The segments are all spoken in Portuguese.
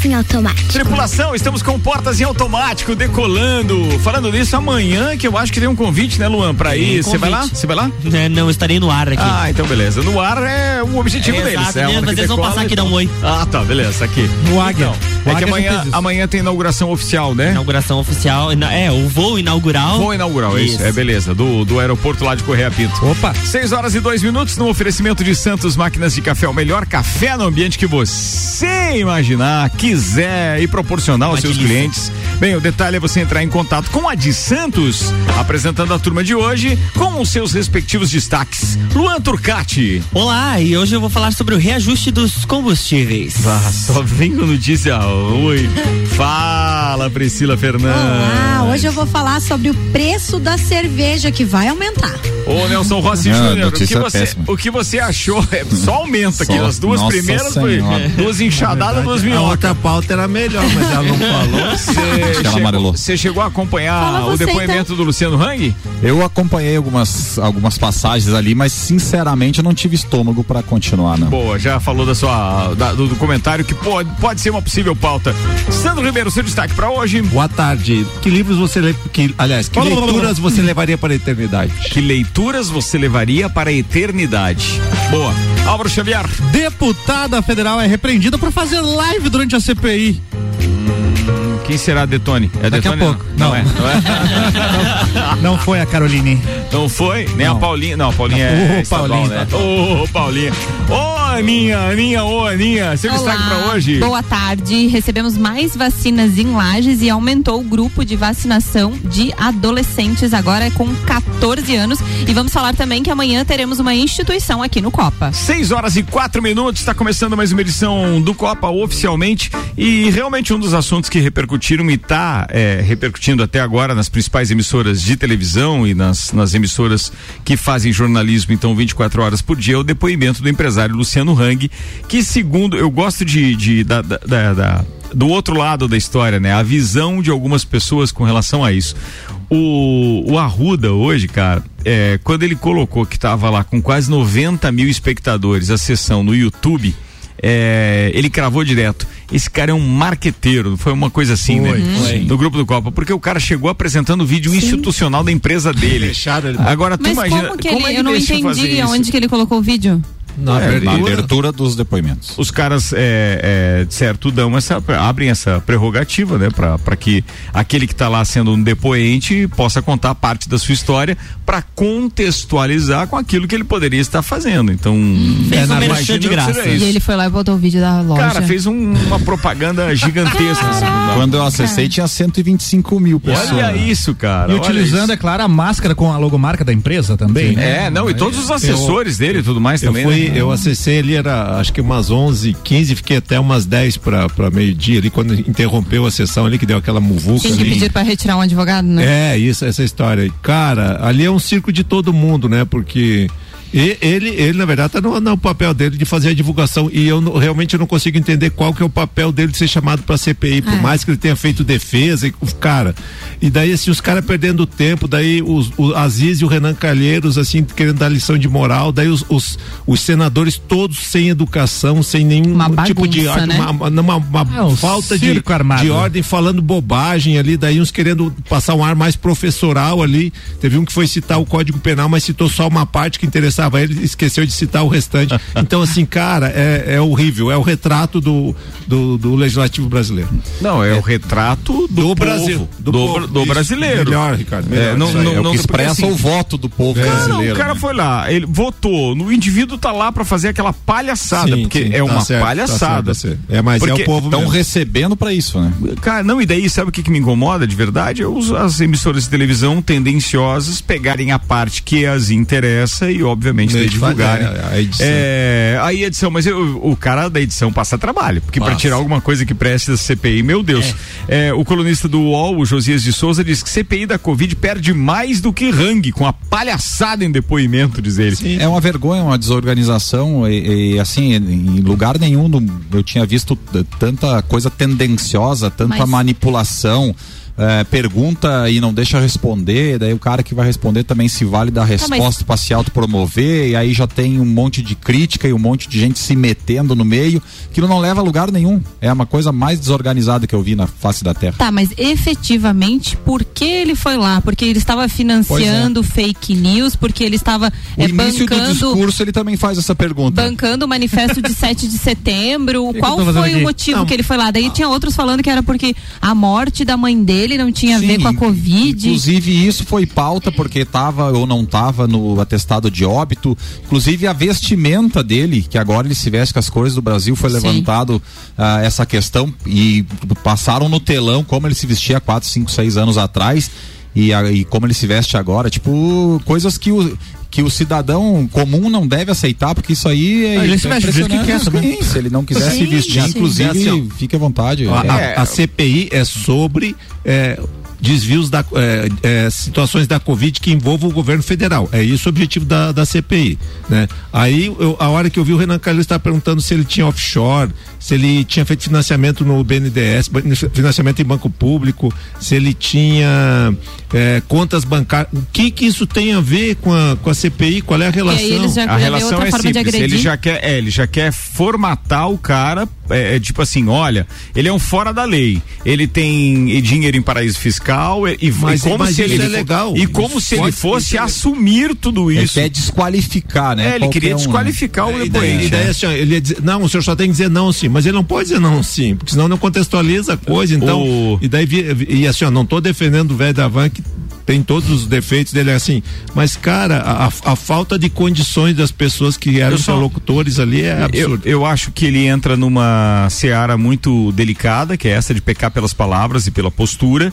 Portas em automático. Tripulação, estamos com portas em automático decolando. Falando nisso, amanhã que eu acho que tem um convite, né, Luan, pra ir. Você vai lá? Você vai lá? É, não, estarei no ar aqui. Ah, então beleza. No ar é o objetivo É, deles. exato, é a né? Mas que eles vão passar aqui então. dar um oi. Ah, tá, beleza, aqui. No Águia. Então, O é que amanhã, amanhã tem inauguração oficial, né? Inauguração oficial. É, o voo inaugural. Voo inaugural, é isso. Isso. É beleza. Do, do aeroporto lá de Correia Pinto. Opa. 6 horas e dois minutos no oferecimento de Santos Máquinas de Café. O melhor café no ambiente que você imaginar, quiser e proporcionar aos seus delícia. clientes. Bem, o detalhe é você entrar em contato com a de Santos, apresentando a turma de hoje com os seus respectivos destaques. Luan Turcati. Olá, e hoje eu vou falar sobre o reajuste dos combustíveis. Ah, só vem com notícia ruim. Fala, Priscila Fernandes. Olá, hoje eu vou falar sobre o preço da cerveja que vai aumentar. Ô Nelson Rossi Ah, Júnior, o que, você, péssima. o que você achou? É, só aumenta aqui. As duas Nossa primeiras foi duas enxadadas, duas A minhocas. outra pauta era melhor, mas ela não falou. Você chegou, você chegou a acompanhar Fala o você, depoimento do Luciano Hang? Eu acompanhei algumas, algumas passagens ali, mas sinceramente eu não tive estômago pra continuar, não. Boa, já falou da sua, da- do, do comentário que pode, pode ser uma possível pauta. Sandro Ribeiro, seu destaque pra hoje. Boa tarde. Que livros você lê? Que, aliás, que leituras você levaria para a eternidade? Que leituras você levaria para a eternidade? Boa. Álvaro Xavier. Deputada federal é repreendida por fazer live durante a CPI. Quem será Detone? É Daqui a Detone? pouco. Não, Não. é. Não, é. Não foi a Caroline. Não foi? Nem a Não. Paulinha. Não, a Paulinha Não. é Ô, Paulinha, né? tá. Ô, Paulinha. Ô, Aninha, Aninha, ô, Aninha. Seu destaque pra hoje. Boa tarde. Recebemos mais vacinas em Lages e aumentou o grupo de vacinação de adolescentes agora é com 14 anos. E vamos falar também que amanhã teremos uma instituição aqui no Copa. 6 horas e quatro minutos, está começando mais uma edição do Copa oficialmente e realmente um dos assuntos que repercutiram e está repercutindo até agora nas principais emissoras de televisão e nas, nas emissoras que fazem jornalismo então 24 horas por dia é o depoimento do empresário Luciano Hang, que segundo eu gosto de, de da- da- da- do outro lado da história, né? A visão de algumas pessoas com relação a isso. O, o Arruda hoje, cara, é, quando ele colocou que estava lá com quase 90 mil espectadores a sessão no YouTube, é, ele cravou direto. Esse cara é um marqueteiro, foi uma coisa assim, Foi, né? foi. No grupo do Copa, porque o cara chegou apresentando o vídeo institucional da empresa dele. Fechado ele- Agora tu Mas imagina, como que como ele. é que eu não entendi aonde que ele colocou o vídeo. Na É, Na abertura. abertura dos depoimentos. os caras é, é, certo dão essa abrem essa prerrogativa né para que aquele que está lá sendo um depoente possa contar parte da sua história para contextualizar com aquilo que ele poderia estar fazendo então Fez um imagina merchan de graça. E ele foi lá e botou o vídeo da loja. cara fez um- uma propaganda gigantesca assim, Quando eu acessei tinha 125 mil pessoas. olha isso cara E utilizando, isso. é claro, a máscara com a logomarca da empresa também. né? é não e todos os assessores dele e tudo mais Eu, também fui, né? Eu acessei ali, era acho que umas 11, 15, fiquei até umas 10 para meio-dia ali, quando interrompeu a sessão ali, que deu aquela muvuca Tem que pedir pra retirar um advogado, né? É, isso, essa história. Cara, ali é um circo de todo mundo, né? Porque e- ele, ele na verdade, tá no, no papel dele de fazer a divulgação. E eu não- realmente não consigo entender qual que é o papel dele de ser chamado pra CPI, por É. mais que ele tenha feito defesa, e, cara. E daí, assim, os caras perdendo tempo, daí os, o Aziz e o Renan Calheiros, assim, querendo dar lição de moral, daí os, os, os senadores todos sem educação, sem nenhum Uma tipo de bagunça, ordem, né? uma, uma, uma- É um falta de, de ordem, falando bobagem ali, daí uns querendo passar um ar mais professoral ali. Teve um que foi citar o Código Penal, mas citou só uma parte que interessava ele, esqueceu de citar o restante. Então, assim, cara, é, é horrível, é o retrato do, do, do legislativo brasileiro. não é, o retrato do, Do povo, Brasil, do, do povo. do brasileiro melhor, Ricardo, melhor. É, não, Isso aí, não, É o não expressa assim, o voto do povo brasileiro. o cara né? foi lá, ele votou, no indivíduo tá lá pra fazer aquela palhaçada, Sim, porque sim, é tá uma tá palhaçada. certo, tá certo. É, mas é Porque o povo Estão recebendo pra isso, né? Cara, não, e daí sabe o que, que me incomoda de verdade? É os- as emissoras de televisão tendenciosas pegarem a parte que as interessa e, obviamente, daí divulgarem. é, a edição. É, aí a edição, mas eu- o cara da edição passa trabalho, porque para tirar alguma coisa que preste da CPI, meu Deus. É, o colunista do UOL, o Josias de Souza, diz que CPI da Covid perde mais do que Hang, com a palhaçada em depoimento, diz ele. É uma vergonha, uma desorganização e, e, assim, em lugar nenhum eu tinha visto tanta coisa tendenciosa, tanta Mas- manipulação. É, pergunta e não deixa responder, daí o cara que vai responder também se vale da resposta para se autopromover, e aí já tem um monte de crítica e um monte de gente se metendo no meio, que não leva a lugar nenhum. É uma coisa mais desorganizada que eu vi na face da terra. Tá, mas efetivamente, por que ele foi lá? Porque ele estava financiando fake news, porque ele estava O é, início do bancando. discurso ele também faz essa pergunta. Bancando o manifesto de 7 de setembro. que Qual foi o motivo Não. que ele foi lá? Daí tinha outros falando que era porque a morte da mãe dele não tinha a ver Sim, com a Covid. Inclusive, isso foi pauta porque estava ou não estava no atestado de óbito. Inclusive, a vestimenta dele, que agora ele se veste com as cores do Brasil, foi Sim. levantado ah, essa questão e passaram no telão como ele se vestia há 4, 5, 6 anos atrás e, e como ele se veste agora. Tipo, coisas que o. Que o cidadão comum não deve aceitar, porque isso aí é. Ele se do jeito que quer também. Se ele não quiser se Sim, vestir, sim. inclusive, É assim, fique à vontade. A, É. a- a CPI é sobre é, desvios da é, é, situações da Covid que envolvam o governo federal. É isso o objetivo da, da CPI. Né? Aí, eu- a hora que eu vi o Renan Calheiros estar perguntando se ele tinha offshore, se ele tinha feito financiamento no BNDES, financiamento em banco público, se ele tinha é, contas bancárias. O que que isso tem a ver com a, com a CPI? Qual é a E relação? eles já A relação é simples. Ele já quer, é, ele já quer formatar o cara, é, é, tipo assim, olha, ele é um fora da lei. Ele tem dinheiro em paraíso fiscal e, e Mas- como mas se ele é legal. e como Isso se ele pode- fosse é- assumir tudo Ele isso. quer desqualificar, né? É, ele Qualquer queria um, né? desqualificar o E daí, depoente. e daí né? assim, ó, ele ia dizer, não, o senhor só tem que dizer não sim, mas ele não pode dizer não sim, porque senão não contextualiza a coisa, então, O- e daí, e assim, ó, não tô defendendo o velho da van que tem todos os defeitos dele assim, mas cara, a, a- falta de condições das pessoas que eram Eu só- interlocutores ali é Eu, absurdo. eu acho que ele entra numa seara muito delicada, que é essa de pecar pelas palavras e pela postura.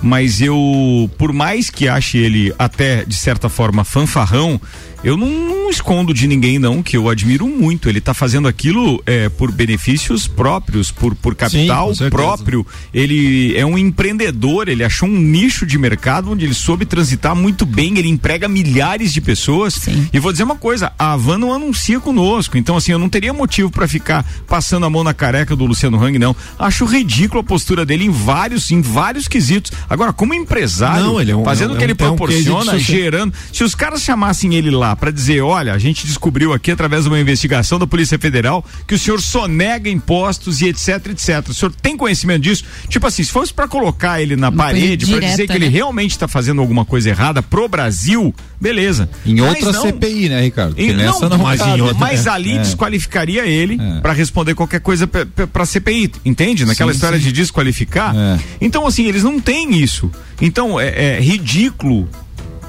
Mas eu, por mais que ache ele até de certa forma fanfarrão, eu não, não escondo de ninguém não que eu admiro muito. Ele está fazendo aquilo é, por benefícios próprios, por, por capital certeza. próprio. Ele é um empreendedor. Ele achou um nicho de mercado onde ele soube transitar muito bem. Ele emprega milhares de pessoas. Sim. E vou dizer uma coisa: a Havan não anuncia conosco. Então, assim, eu não teria motivo para ficar passando a mão na careca do Luciano Hang, não. Acho ridículo a postura dele em vários, em vários quesitos. Agora, como empresário, Não, ele é um- fazendo é o um- que ele é um proporciona, gerando. Se os caras chamassem ele lá para dizer, olha, a gente descobriu aqui através de uma investigação da Polícia Federal que o senhor sonega impostos e etc, etc. O senhor tem conhecimento disso? Tipo assim, se fosse para colocar ele na Uma parede para dizer que ele né? realmente está fazendo alguma coisa errada pro Brasil, beleza. Em Mas outra não. CPI, né, Ricardo? E- Porque nessa não, não, mas em outra- mas É. ali É. desqualificaria ele É. pra responder qualquer coisa pra CPI, entende? Naquela Sim, história sim. de desqualificar. É. Então, assim, eles não têm isso. Então, é, é ridículo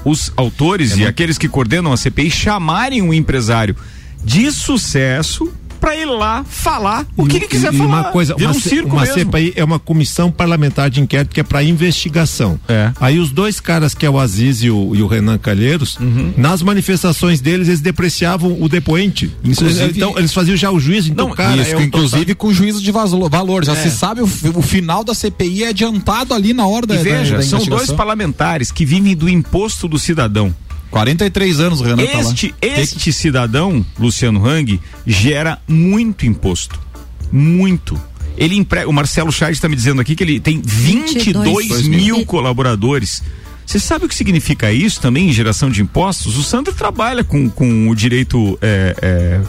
os autores e aqueles que coordenam a CPI chamarem um empresário de sucesso pra ir lá falar o que ele quiser e falar. Uma coisa, Vira uma, um circo uma mesmo. CPI é uma comissão parlamentar de inquérito que é para investigação. É. Aí os dois caras, que é o Aziz e o, e o Renan Calheiros, Uhum. nas manifestações deles, eles depreciavam o depoente. Inclusive- então, eles faziam já o juízo. Então, Não, cara, Isso, é um inclusive com juízo de valor. Já É. se sabe o, o final da CPI é adiantado ali na hora da, E veja, da, da são dois parlamentares que vivem do imposto do cidadão. 43 anos o Renan tá lá. Este, este cidadão, Luciano Hang, gera muito imposto. Muito. Ele emprega. O Marcelo Chaves está me dizendo aqui que ele tem 22 22 mil mil. colaboradores. Você sabe o que significa isso também em geração de impostos? O Sandro trabalha com, com o direito é, é,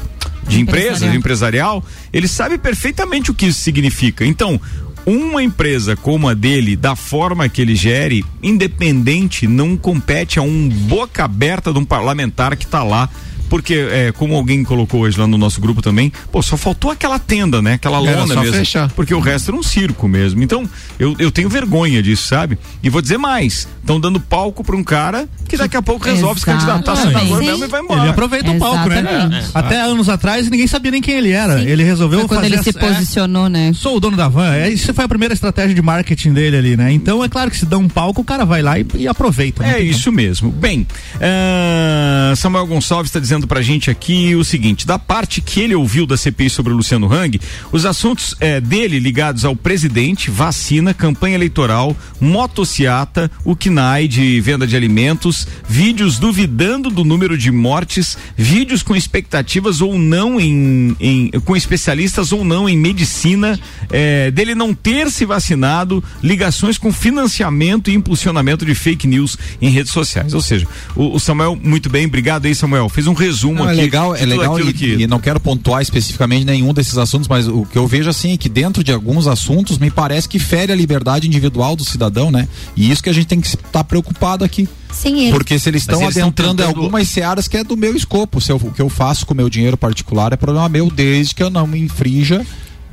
de empresas, Empresarial. empresarial. Ele sabe perfeitamente o que isso significa. Então, uma empresa como a dele, da forma que ele gere, independente, não compete a um boca aberta de um parlamentar que está lá. Porque, é, como alguém colocou hoje lá no nosso grupo também, pô, só faltou aquela tenda, né? Aquela Era lona só mesmo. fechar. Porque o resto era um circo mesmo. Então, eu, eu tenho vergonha disso, sabe? E vou dizer mais: estão dando palco para um cara que daqui a pouco resolve se candidatar a senador Sim. mesmo e vai embora. Ele aproveita o palco, né? Exatamente. Até anos atrás ninguém sabia nem quem ele era. Ele resolveu Foi quando fazer ele se é, posicionou, né? Sou o dono da van. É, isso foi a primeira estratégia de marketing dele ali, né? Então é claro que se dá um palco, o cara vai lá e, e aproveita. né? É isso mesmo. Bem, ah, Samuel Gonçalves está dizendo pra gente aqui o seguinte: da parte que ele ouviu da CPI sobre o Luciano Hang, os assuntos eh, dele ligados ao presidente, vacina, campanha eleitoral, motociata, o KNAI de venda de alimentos vídeos duvidando do número de mortes, vídeos com expectativas ou não em, em com especialistas ou não em medicina, é, dele não ter se vacinado, ligações com financiamento e impulsionamento de fake news em redes sociais. Ou seja, o, o Samuel, muito bem, obrigado aí, Samuel. Fez um resumo Não, aqui. é legal, é legal e, que- e não quero pontuar especificamente nenhum desses assuntos, mas o que eu vejo assim é que dentro de alguns assuntos me parece que fere a liberdade individual do cidadão, né? E isso que a gente tem que estar preocupado aqui. Sim, ele, Porque se eles estão Mas eles estão adentrando em tentando- algumas searas que é do meu escopo, se eu- o que eu faço com o meu dinheiro particular é problema meu, desde que eu não me infrinja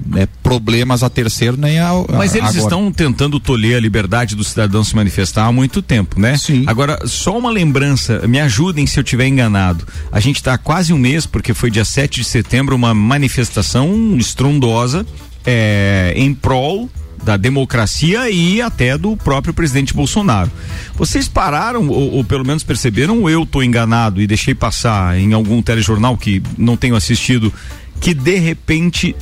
né, problemas a terceiro nem a. Mas eles agora. estão tentando tolher a liberdade do cidadão se manifestar há muito tempo, né? Sim. Agora, só uma lembrança, me ajudem se eu estiver enganado. A gente está há quase um mês, porque foi dia 7 de setembro, uma manifestação estrondosa é, em prol da democracia e até do próprio presidente Bolsonaro. Vocês pararam, ou, ou pelo menos perceberam, ou eu estou enganado e deixei passar em algum telejornal que não tenho assistido, que de repente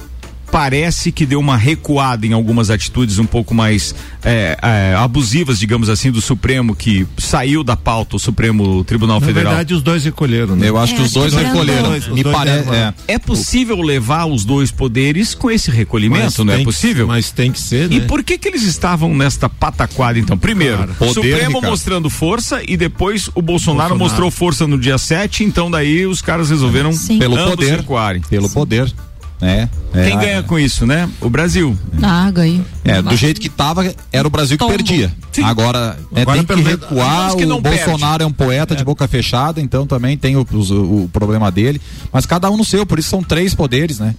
parece que deu uma recuada em algumas atitudes um pouco mais é, é, abusivas, digamos assim, do Supremo, que saiu da pauta o Supremo Tribunal Na Federal. verdade, os dois recolheram, né? Eu acho É, que os dois recolheram. dois, Me dois parece. É. É possível levar os dois poderes com esse recolhimento, não é tem que- possível? mas tem que ser, né? E por que que eles estavam nesta pataquada então? Primeiro, Cara, o poder, Supremo Ricardo. mostrando força e depois o Bolsonaro, Bolsonaro. mostrou força no dia 7, então daí os caras resolveram Sim. Pelo poder. recuarem. Pelo poder. Né? É, Quem ganha com isso, né? O Brasil. Ah, ganhei. É, do jeito que tava, era o Brasil que Tombo. perdia. Sim. Agora, né, Agora, tem que recuar. que O Bolsonaro é um poeta de boca fechada, então também tem o, os- o problema dele. Mas cada um no seu, por isso são três poderes, né?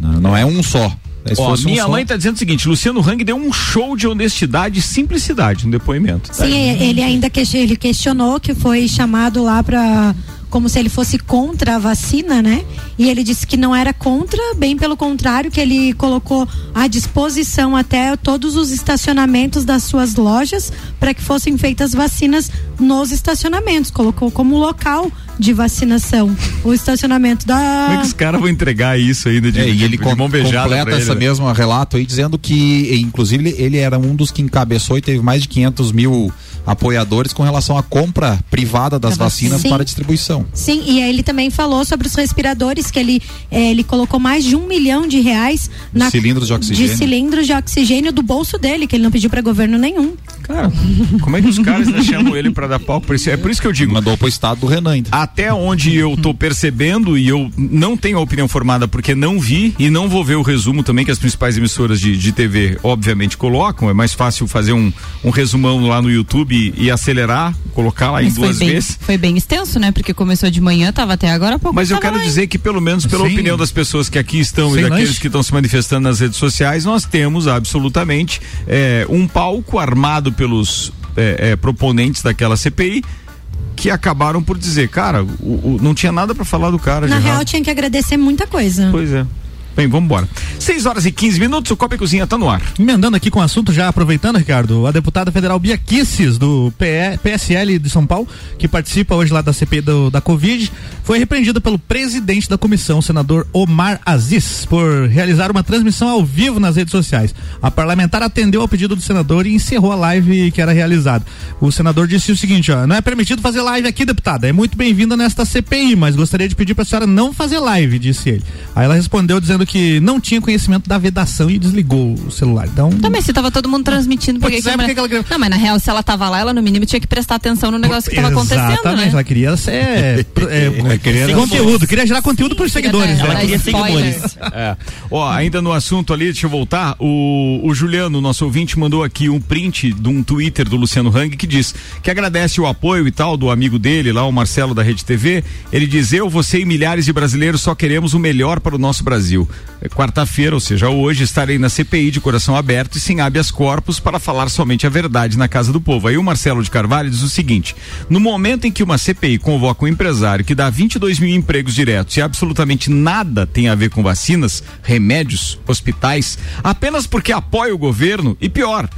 Não, não é um só. Se Ó, um minha só- mãe tá dizendo o seguinte: Luciano Hang deu um show de honestidade e simplicidade no depoimento. Sim, ele ainda que, ele questionou que foi chamado lá para como se ele fosse contra a vacina, né? E ele disse que não era contra, bem pelo contrário, que ele colocou à disposição até todos os estacionamentos das suas lojas para que fossem feitas vacinas nos estacionamentos. Colocou como local de vacinação o estacionamento Como é da que os caras vão entregar isso ainda de, É, e ele de, de mão beijada completa ele, essa né? mesma relato aí dizendo que, inclusive, ele era um dos que encabeçou e teve mais de 500 mil apoiadores com relação à compra privada das Da vacina. vacinas Sim. para distribuição. Sim, e aí ele também falou sobre os respiradores, que ele, eh, ele colocou mais de um milhão de reais na, Cilindros de oxigênio. cilindros de oxigênio do bolso dele, que ele não pediu para governo nenhum. Cara, como é que os caras ainda chamam ele pra dar palco pra isso? É por isso que eu digo. Mandou pro estado do Renan ainda. Até onde eu tô percebendo e eu não tenho a opinião formada porque não vi e não vou ver o resumo também que as principais emissoras de, de TV obviamente colocam. É mais fácil fazer um, um resumão lá no YouTube e, e acelerar, colocar lá em Mas foi duas bem, vezes. foi bem extenso, né? Porque começou de manhã, tava até agora há pouco. Mas eu quero lá, dizer que, pelo menos pela Sim. opinião das pessoas que aqui estão Sem e daqueles lanche. que estão se manifestando nas redes sociais, nós temos absolutamente eh, um palco armado pelos eh, eh, proponentes daquela CPI que acabaram por dizer, cara, o- o- não tinha nada pra falar do cara. Na real, errado. tinha que agradecer muita coisa. Pois é. Bem, vamos embora. 6 horas e 15 minutos, o Copa e Cozinha tá no ar. Emendando aqui com o assunto, já aproveitando, Ricardo, a deputada federal Bia Kisses, do PSL de São Paulo, que participa hoje lá da CPI do- da Covid, foi repreendida pelo presidente da comissão, senador Omar Aziz, por realizar uma transmissão ao vivo nas redes sociais. A parlamentar atendeu ao pedido do senador e encerrou a live que era realizada. O senador disse o seguinte, ó, não é permitido fazer live aqui, deputada, é muito bem-vinda nesta CPI, mas gostaria de pedir para a senhora não fazer live, disse ele. Aí ela respondeu dizendo que não tinha conhecimento da vedação e desligou o celular. Então, Também, se tava todo mundo transmitindo, por que é, que mulher- que ela Não, mas na real, se ela tava lá, ela no mínimo tinha que prestar atenção no negócio que tava acontecendo, Exatamente, né? ela queria ser pro- é, queria conteúdo, queria gerar conteúdo por seguidores. Ela queria seguidores. É. Ó, ainda no assunto ali, deixa eu voltar. O, o Juliano, nosso ouvinte, mandou aqui um print de um Twitter do Luciano Hang que diz que agradece o apoio e tal do amigo dele lá, o Marcelo da Rede TV. Ele diz: Eu, você e milhares de brasileiros só queremos o melhor para o nosso Brasil. É Quarta-feira, ou seja, hoje, estarei na CPI de coração aberto e sem habeas corpus para falar somente a verdade na casa do povo. Aí o Marcelo de Carvalho diz o seguinte: no momento em que uma CPI convoca um empresário que dá 22 mil empregos diretos e absolutamente nada tem a ver com vacinas, remédios, hospitais, apenas porque apoia o governo e pior,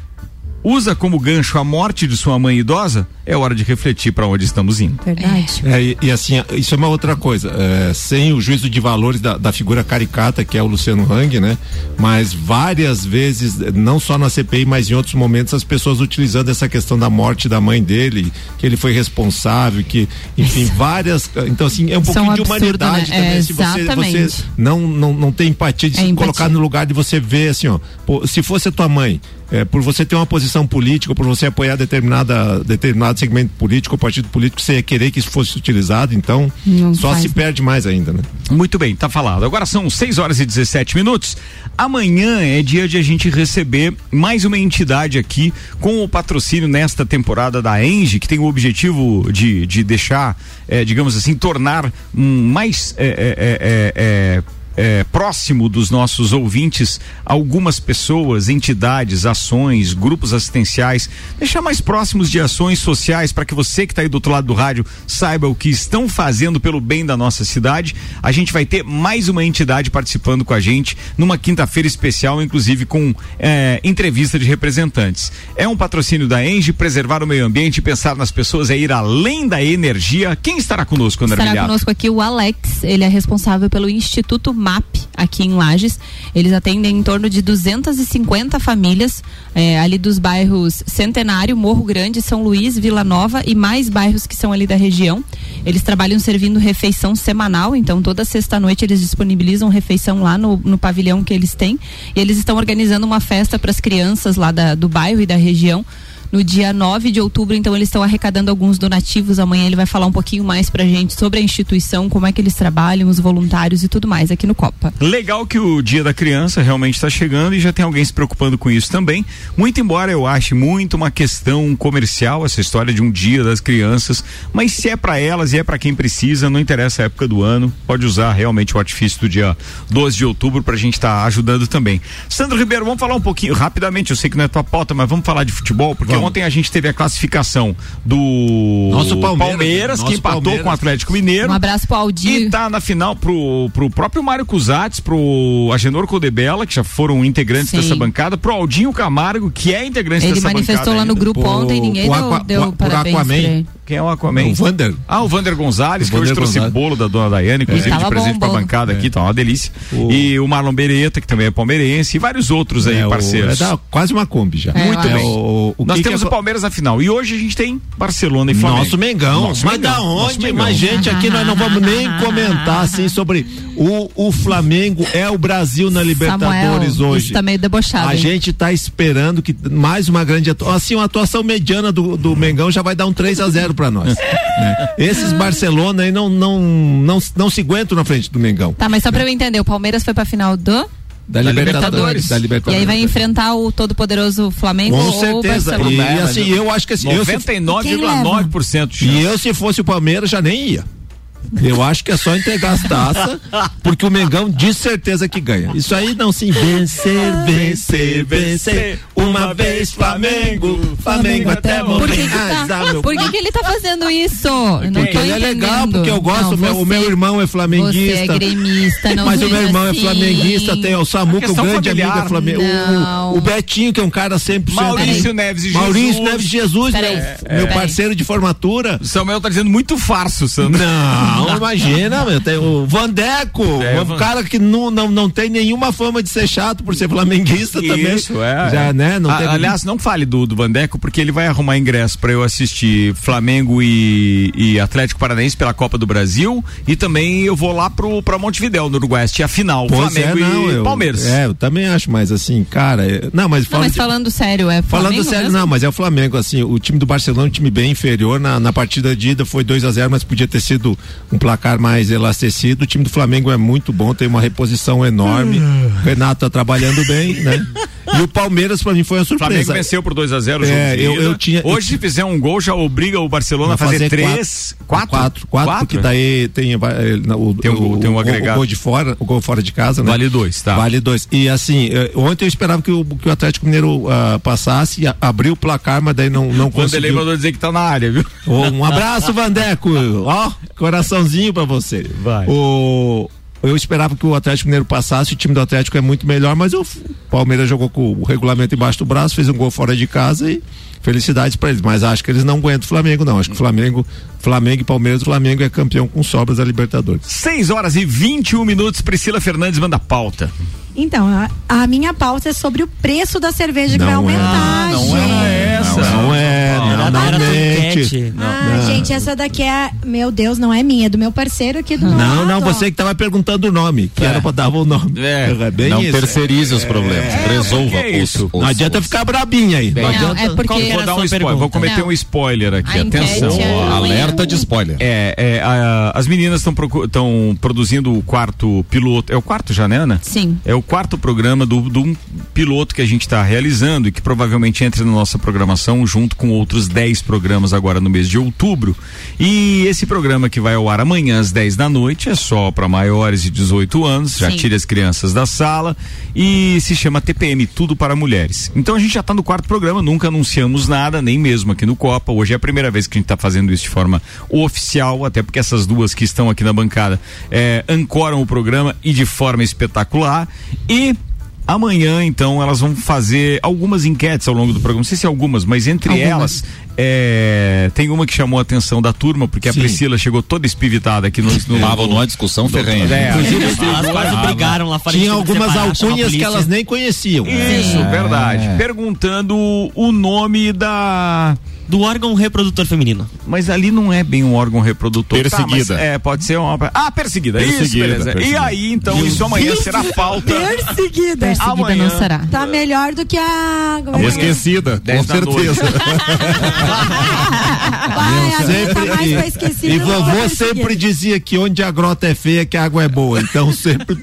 usa como gancho a morte de sua mãe idosa, é hora de refletir para onde estamos indo. Verdade. É, e, e assim, isso é uma outra coisa. é, sem o juízo de valores da, da figura caricata, que é o Luciano Hang, né? Mas várias vezes, não só na CPI, mas em outros momentos, as pessoas utilizando essa questão da morte da mãe dele, que ele foi responsável, que, enfim, várias. Então, assim, é um Isso é pouquinho um de humanidade né? também. É, se você, você não, não, não tem empatia de É se empatia. colocar no lugar de você ver assim, ó, pô, se fosse a tua mãe, é, por você ter uma posição política, por você apoiar determinada, determinado segmento político ou partido político, você ia querer que isso fosse utilizado, então Não só faz. se perde mais ainda, né? Muito bem, tá falado. Agora são 6 horas e 17 minutos. Amanhã é dia de a gente receber mais uma entidade aqui com o patrocínio nesta temporada da Engie, que tem o objetivo de, de deixar, eh, digamos assim, tornar hum, mais. eh, eh, é, próximo dos nossos ouvintes algumas pessoas, entidades, ações, grupos assistenciais, deixar mais próximos de ações sociais para que você que está aí do outro lado do rádio saiba o que estão fazendo pelo bem da nossa cidade. A gente vai ter mais uma entidade participando com a gente numa quinta-feira especial, inclusive com é, entrevista de representantes. É um patrocínio da Engie, preservar o meio ambiente e pensar nas pessoas é ir além da energia. Quem estará conosco, André Estará Milhato? conosco aqui o Alex, ele é responsável pelo Instituto MAP aqui em Lages. Eles atendem em torno de 250 famílias eh, ali dos bairros Centenário, Morro Grande, São Luís, Vila Nova e mais bairros que são ali da região. Eles trabalham servindo refeição semanal, então toda sexta-noite eles disponibilizam refeição lá no, no pavilhão que eles têm. E eles estão organizando uma festa para as crianças lá da- do bairro e da região no dia 9 de outubro, então eles estão arrecadando alguns donativos. Amanhã ele vai falar um pouquinho mais pra gente sobre a instituição, como é que eles trabalham, os voluntários e tudo mais aqui no Copa. Legal que o Dia da Criança realmente está chegando e já tem alguém se preocupando com isso também. Muito embora eu ache muito uma questão comercial essa história de um Dia das Crianças, mas se é para elas e é para quem precisa, não interessa a época do ano, pode usar realmente o artifício do dia 12 de outubro para a gente estar ajudando também. Sandro Ribeiro, vamos falar um pouquinho rapidamente, eu sei que não é tua pauta, mas vamos falar de futebol, porque ontem a gente teve a classificação do Nosso Palmeiras, que nosso empatou Palmeiras. com o Atlético Mineiro. Um abraço pro E Aldir. tá na final pro, pro próprio Mário Cusatz, pro Agenor Codebella, que já foram integrantes Sim. dessa bancada, pro Aldinho Camargo, que é integrante Ele dessa manifestou bancada. lá no grupo O- ontem, ninguém o deu, Aqua- deu o- o parabéns Aquaman. ele. Quem é o Aquaman? O Vander. Ah, o Vander Gonzalez, O que hoje Vander trouxe Gonzalez. bolo da dona Daiane, inclusive Ele de presente bom, pra bancada aqui, tá uma delícia. O- E o Marlon Beretta, que também é palmeirense, e vários outros aí, É, o- parceiros. é da- quase uma Kombi já. É, Muito bem. O, o Nós que temos o Palmeiras na final. E hoje a gente tem Barcelona e Flamengo. Nosso Mengão. Nosso mas Mengão, da onde? Mas, gente, aqui nós não vamos nem comentar assim sobre o, o Flamengo é o Brasil na Libertadores Samuel, hoje. isso tá meio debochado. A hein? gente tá esperando que mais uma grande atuação. Assim, uma atuação mediana do, do Mengão já vai dar um 3 a 0 pra nós. né? Esses Barcelona aí não, não, não, não se aguentam na frente do Mengão. Tá, mas só pra eu entender, o Palmeiras foi pra final do Da, Libertadores. Da E Libertadores. aí vai enfrentar o todo-poderoso Flamengo Com certeza. Barcelona. E, Problema, assim, eu acho que assim. eu se- 99,9% de chance. E eu, se fosse o Palmeiras, já nem ia. Eu acho que é só entregar as taças, porque o Mengão de certeza que ganha. Isso aí não se vencer, vencer, vencer. Uma vez Flamengo, Flamengo até Por morrer. que, que Ah, tá, por que, que ele tá fazendo isso? Eu não Porque tô ele é legal, porque eu gosto, Não, o meu- o você- meu irmão é flamenguista. Você é gremista, não Mas o meu irmão é assim. flamenguista, tem o Samuca, o grande familiar. amigo é Flamengo. O, o Betinho, que é um cara 100%. Maurício Neves de Maurício Jesus. Neves de Jesus, Peraí, meu, peraí. meu parceiro de formatura. O Samuel tá dizendo muito farso, Sandro. Não, imagina, meu, tem o Vandeco, É, um Van- cara que não, não, não tem nenhuma fama de ser chato por ser flamenguista também. Isso, é. Já, né? Não A- tem... Aliás, não fale do, do Vandeco, porque ele vai arrumar ingresso pra eu assistir Flamengo e, e Atlético Paranaense pela Copa do Brasil e também eu vou lá pro, pra Montevidéu, no Uruguai, assistir a final, Pois Flamengo é, não, e eu, Palmeiras. É, eu também acho, mas assim, cara, é- não, mas Não, fala mas de- falando sério, é Falando Flamengo sério, mesmo? não, mas é o Flamengo, assim, o time do Barcelona é um time bem inferior, na, na partida de ida foi 2 a 0 mas podia ter sido um placar mais elastecido, o time do Flamengo é muito bom, tem uma reposição enorme, o Renato tá trabalhando bem, né? E o Palmeiras pra mim foi uma O Flamengo surpresa. venceu por 2 a 0 o jogo É, de eu- eu tinha- Hoje, se fizer um gol, já obriga o Barcelona a fazer, fazer três, quatro, Quatro, quatro, porque daí tem, eh, o, Tem um gol- tem um o- agregado. O gol de fora, o gol fora de casa, né? Vale dois, tá. Vale dois. E assim, eh, ontem eu esperava que o, que o Atlético Mineiro ah, passasse, abriu o placar, mas daí não, não O Vanderlei conseguiu. mandou dizer que tá na área, viu? Um abraço, Vandeco. Ó, coraçãozinho pra você. Vai. O, eu esperava que o Atlético Mineiro passasse, o time do Atlético é muito melhor, mas o Palmeiras jogou com o regulamento embaixo do braço, fez um gol fora de casa e felicidades para eles, mas acho que eles não aguentam o Flamengo não, acho que o Flamengo, Flamengo e Palmeiras, o Flamengo é campeão com sobras da Libertadores. 6 horas e 21 minutos, Priscila Fernandes manda pauta. Então, a, a minha pauta é sobre o preço da cerveja que vai Não é. aumentar. não era essa. Não é, não, Era, não era mente. Turquete. Ah, gente, essa daqui é. Meu Deus, não é minha, é do meu parceiro aqui do Não, lado, não, ó. você que tava perguntando o nome, que era pra dar o nome. É. bem não isso. terceirize os problemas. Resolva que é os, isso? os- Não adianta os- ficar brabinha aí. Não Não, adianta. é porque. Vou dar um spoiler, pergunta? vou cometer Não. um spoiler aqui, A atenção. é- alerta de spoiler. É, é, a- as meninas estão produzindo o quarto piloto. É o quarto já, né, Ana? Sim. É o quarto programa do, do um piloto que a gente está realizando e que provavelmente entra na nossa programação junto com outros 10 programas agora no mês de outubro. E esse programa que vai ao ar amanhã às 10 da noite é só para maiores de 18 anos, já Sim. tira as crianças da sala e se chama TPM Tudo para Mulheres. Então a gente já está no quarto programa, nunca anunciamos nada, nem mesmo aqui no Copa. Hoje é a primeira vez que a gente está fazendo isso de forma oficial, até porque essas duas que estão aqui na bancada é, ancoram o programa e de forma espetacular. E Amanhã, então, elas vão fazer algumas enquetes ao longo do programa. Não sei se algumas, mas entre Algumas. elas é, tem uma que chamou a atenção da turma, porque a Sim. Priscila chegou toda espivitada aqui no. no Estavam numa discussão ferrenha. É, Elas quase brigaram lá fora. Tinha algumas a alcunhas que elas nem conheciam. Isso, verdade. Perguntando o nome da. Do órgão reprodutor feminino. Mas ali não é bem um órgão reprodutor. Tá, Perseguida. mas é, pode ser uma. Ah, perseguida. Isso, Perseguida, beleza. E perseguida. aí, então, isso amanhã será pauta. Perseguida. Perseguida Amanhã. não será. Tá melhor do que a. é é? Esquecida, com certeza. Vai, a Sempre- nunca mais e- foi esquecida. E não vovô sempre dizia que onde a grota é feia, que a água é boa. Então sempre.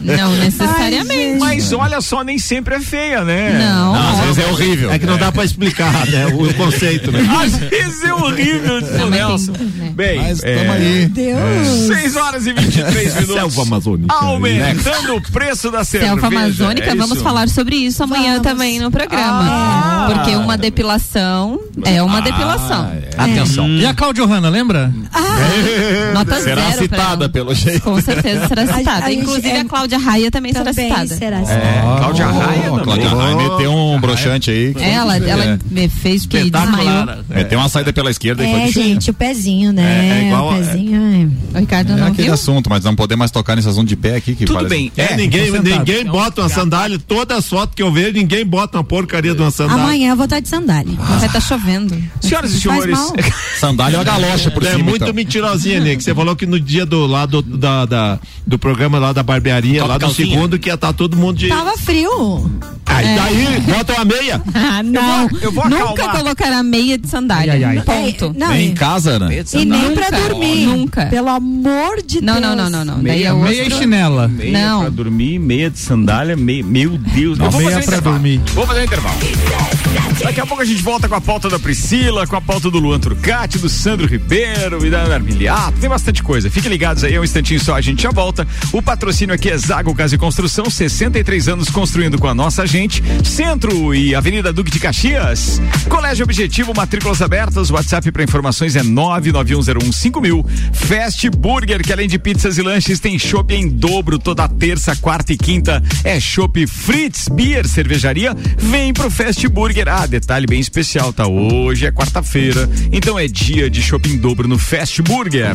Não necessariamente. Mas olha só, nem sempre é feia, né? Não. Às vezes é horrível. É que não dá pra explicar, né? O, o conceito, né? Às vezes é horrível, diz o Não, mas Nelson. tem, né? Bem, Mas é, tamo aí. Deus. 6 horas e 23 minutos. Selva amazônica. Aumentando o preço da cerveja. Selva Amazônica, é vamos falar sobre isso amanhã Vamos. também no programa. Ah. Porque uma depilação é uma depilação. Atenção. E a Cláudia Hanna, lembra? Nota Será citada pelo jeito. Com certeza será A- citada. a gente Inclusive é- a Cláudia Raia também, será Também citada. será É, Cláudia Raia também. Cláudia Raia meteu um broxante aí. É, Ela, ela me fez que desmaiou. Meteu uma saída pela esquerda e foi É, de gente, o pezinho, né? É, é igual o pezinho. O Ricardo É não aquele viu? assunto, mas não poder mais tocar nesse assunto de pé aqui que Tudo parece- bem. É, É, ninguém, ninguém bota uma sandália. Todas as fotos que eu vejo, ninguém bota uma porcaria de uma sandália. Amanhã eu vou estar de sandália. Vai estar chovendo. Senhoras e senhores. Sandália é uma galocha por é cima. muito então. mentirosinha, Nick. Você falou que no dia do lá do, da, da- do programa lá da barbearia, lá do calcinha. segundo, que ia estar todo mundo de. Tava frio. Aí daí, bota uma meia. Ah, não. eu vou Nunca acalmar. colocará meia de sandália. Ai, ai, ai. Ponto. É, não, Nem em casa, né? e nem Nunca. pra dormir. Nunca. Pelo amor de Não, Deus. não, não, não, não. Daí Meia- é Meia e outro. chinela. meia Não. pra dormir, meia de sandália, meia, meu Deus. Eu vou meia um pra intervalo. dormir. Vou fazer um intervalo. Daqui a pouco a gente volta com a pauta da Priscila, com a pauta do Luan Turcati, do Sandro Ribeiro e da Ana Armiliato. Tem bastante coisa. Fiquem ligados aí, é um instantinho só, a gente já volta. O patrocínio aqui é Zago Casa e Construção, 63 anos construindo com a nossa gente. Centro e Avenida Duque de Caxias. Colégio Objetivo, matrículas abertas. WhatsApp para informações é 991015000. Fast Burger, que além de pizzas e lanches, tem chopp em dobro toda terça, quarta e quinta. É chopp Fritz Beer Cervejaria. Vem pro Fast Burger. Ah, detalhe bem especial, tá? Hoje é quarta-feira, então é dia de chopp em dobro no Fast Burger.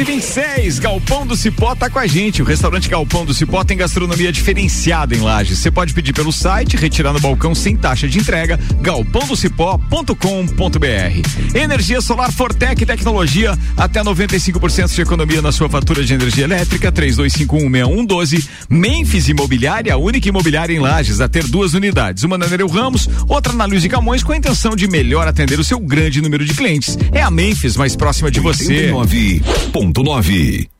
6 e 26 Galpão do Cipó tá com a gente. O restaurante Galpão do Cipó tem gastronomia diferenciada em Lages. Você pode pedir pelo site, retirar no balcão sem taxa de entrega, galpãodocipó.com.br. Energia solar Fortec Tecnologia, até 95% de economia na sua fatura de energia elétrica, 32516112. Memphis Imobiliária, a única imobiliária em Lages a ter duas unidades, uma na Nereu Ramos, outra na Luiz de Camões, com a intenção de melhor atender o seu grande número de clientes. É a Memphis mais próxima de você. 89.9. Com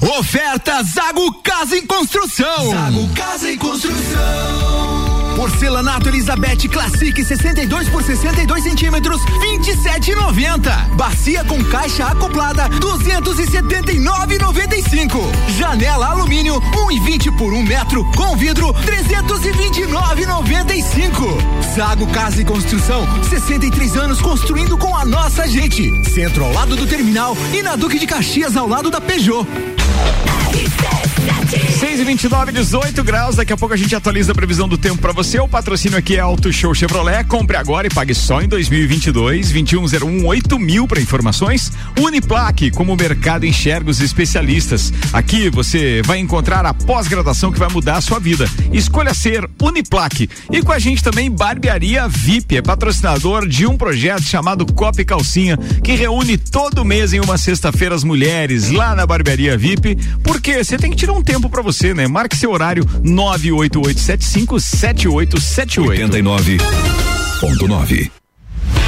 Oferta Zago Casa em Construção. Zago Casa em Construção. Porcelanato Elizabeth Classic 62 por 62 centímetros 27,90. Bacia com caixa acoplada 279,95. Janela alumínio 1,20 por 1 metro com vidro 329,95. Zago Casa e Construção 63 anos construindo com a nossa gente. Centro ao lado do terminal e na Duque de Caxias ao lado da Peugeot. 6 e 29, 18 graus. Daqui a pouco a gente atualiza a previsão do tempo para você. O patrocínio aqui é Auto Show Chevrolet. Compre agora e pague só em 2022. 2101 8000 para informações. Uniplaque, como o mercado enxerga os especialistas. Aqui você vai encontrar a pós-graduação que vai mudar a sua vida. Escolha ser Uniplaque. E com a gente também Barbearia VIP, é patrocinador de um projeto chamado Copa e Calcinha, que reúne todo mês em uma sexta-feira as mulheres lá na Barbearia VIP, porque você tem que tirar um tempo para você, né? Marque seu horário 988757878. 89.9.